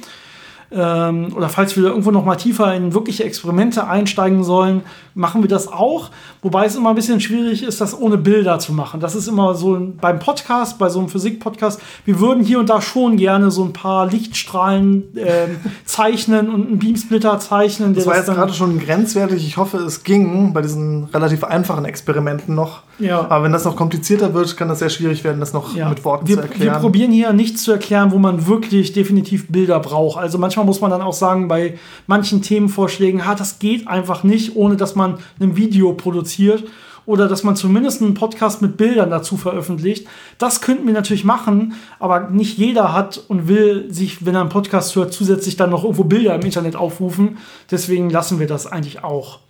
ähm, oder falls wir irgendwo noch mal tiefer in wirkliche Experimente einsteigen sollen, machen wir das auch. Wobei es immer ein bisschen schwierig ist, das ohne Bilder zu machen. Das ist immer so beim Podcast, bei so einem Physik-Podcast. Wir würden hier und da schon gerne so ein paar Lichtstrahlen äh, *laughs* zeichnen und einen Beamsplitter zeichnen. Das war jetzt gerade schon grenzwertig. Ich hoffe, es ging bei diesen relativ einfachen Experimenten noch. Ja. Aber wenn das noch komplizierter wird, kann das sehr schwierig werden, das noch ja. mit Worten wir, zu erklären. Wir probieren hier nichts zu erklären, wo man wirklich definitiv Bilder braucht. Also manchmal muss man dann auch sagen, bei manchen Themenvorschlägen, ha, das geht einfach nicht, ohne dass man ein Video produziert oder dass man zumindest einen Podcast mit Bildern dazu veröffentlicht. Das könnten wir natürlich machen, aber nicht jeder hat und will sich, wenn er einen Podcast hört, zusätzlich dann noch irgendwo Bilder im Internet aufrufen. Deswegen lassen wir das eigentlich auch.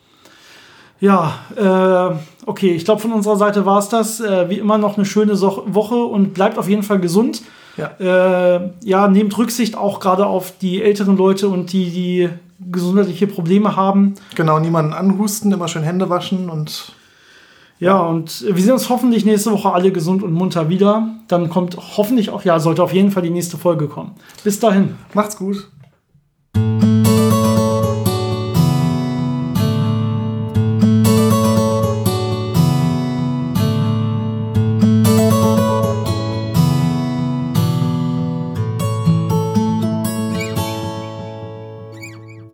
Ja, äh, okay, ich glaube, von unserer Seite war es das. Äh, wie immer noch eine schöne so Woche und bleibt auf jeden Fall gesund. Ja, äh, ja nehmt Rücksicht auch gerade auf die älteren Leute und die, die gesundheitliche Probleme haben. Genau, niemanden anhusten, immer schön Hände waschen und. Ja, und wir sehen uns hoffentlich nächste Woche alle gesund und munter wieder. Dann kommt hoffentlich auch, ja, sollte auf jeden Fall die nächste Folge kommen. Bis dahin. Macht's gut.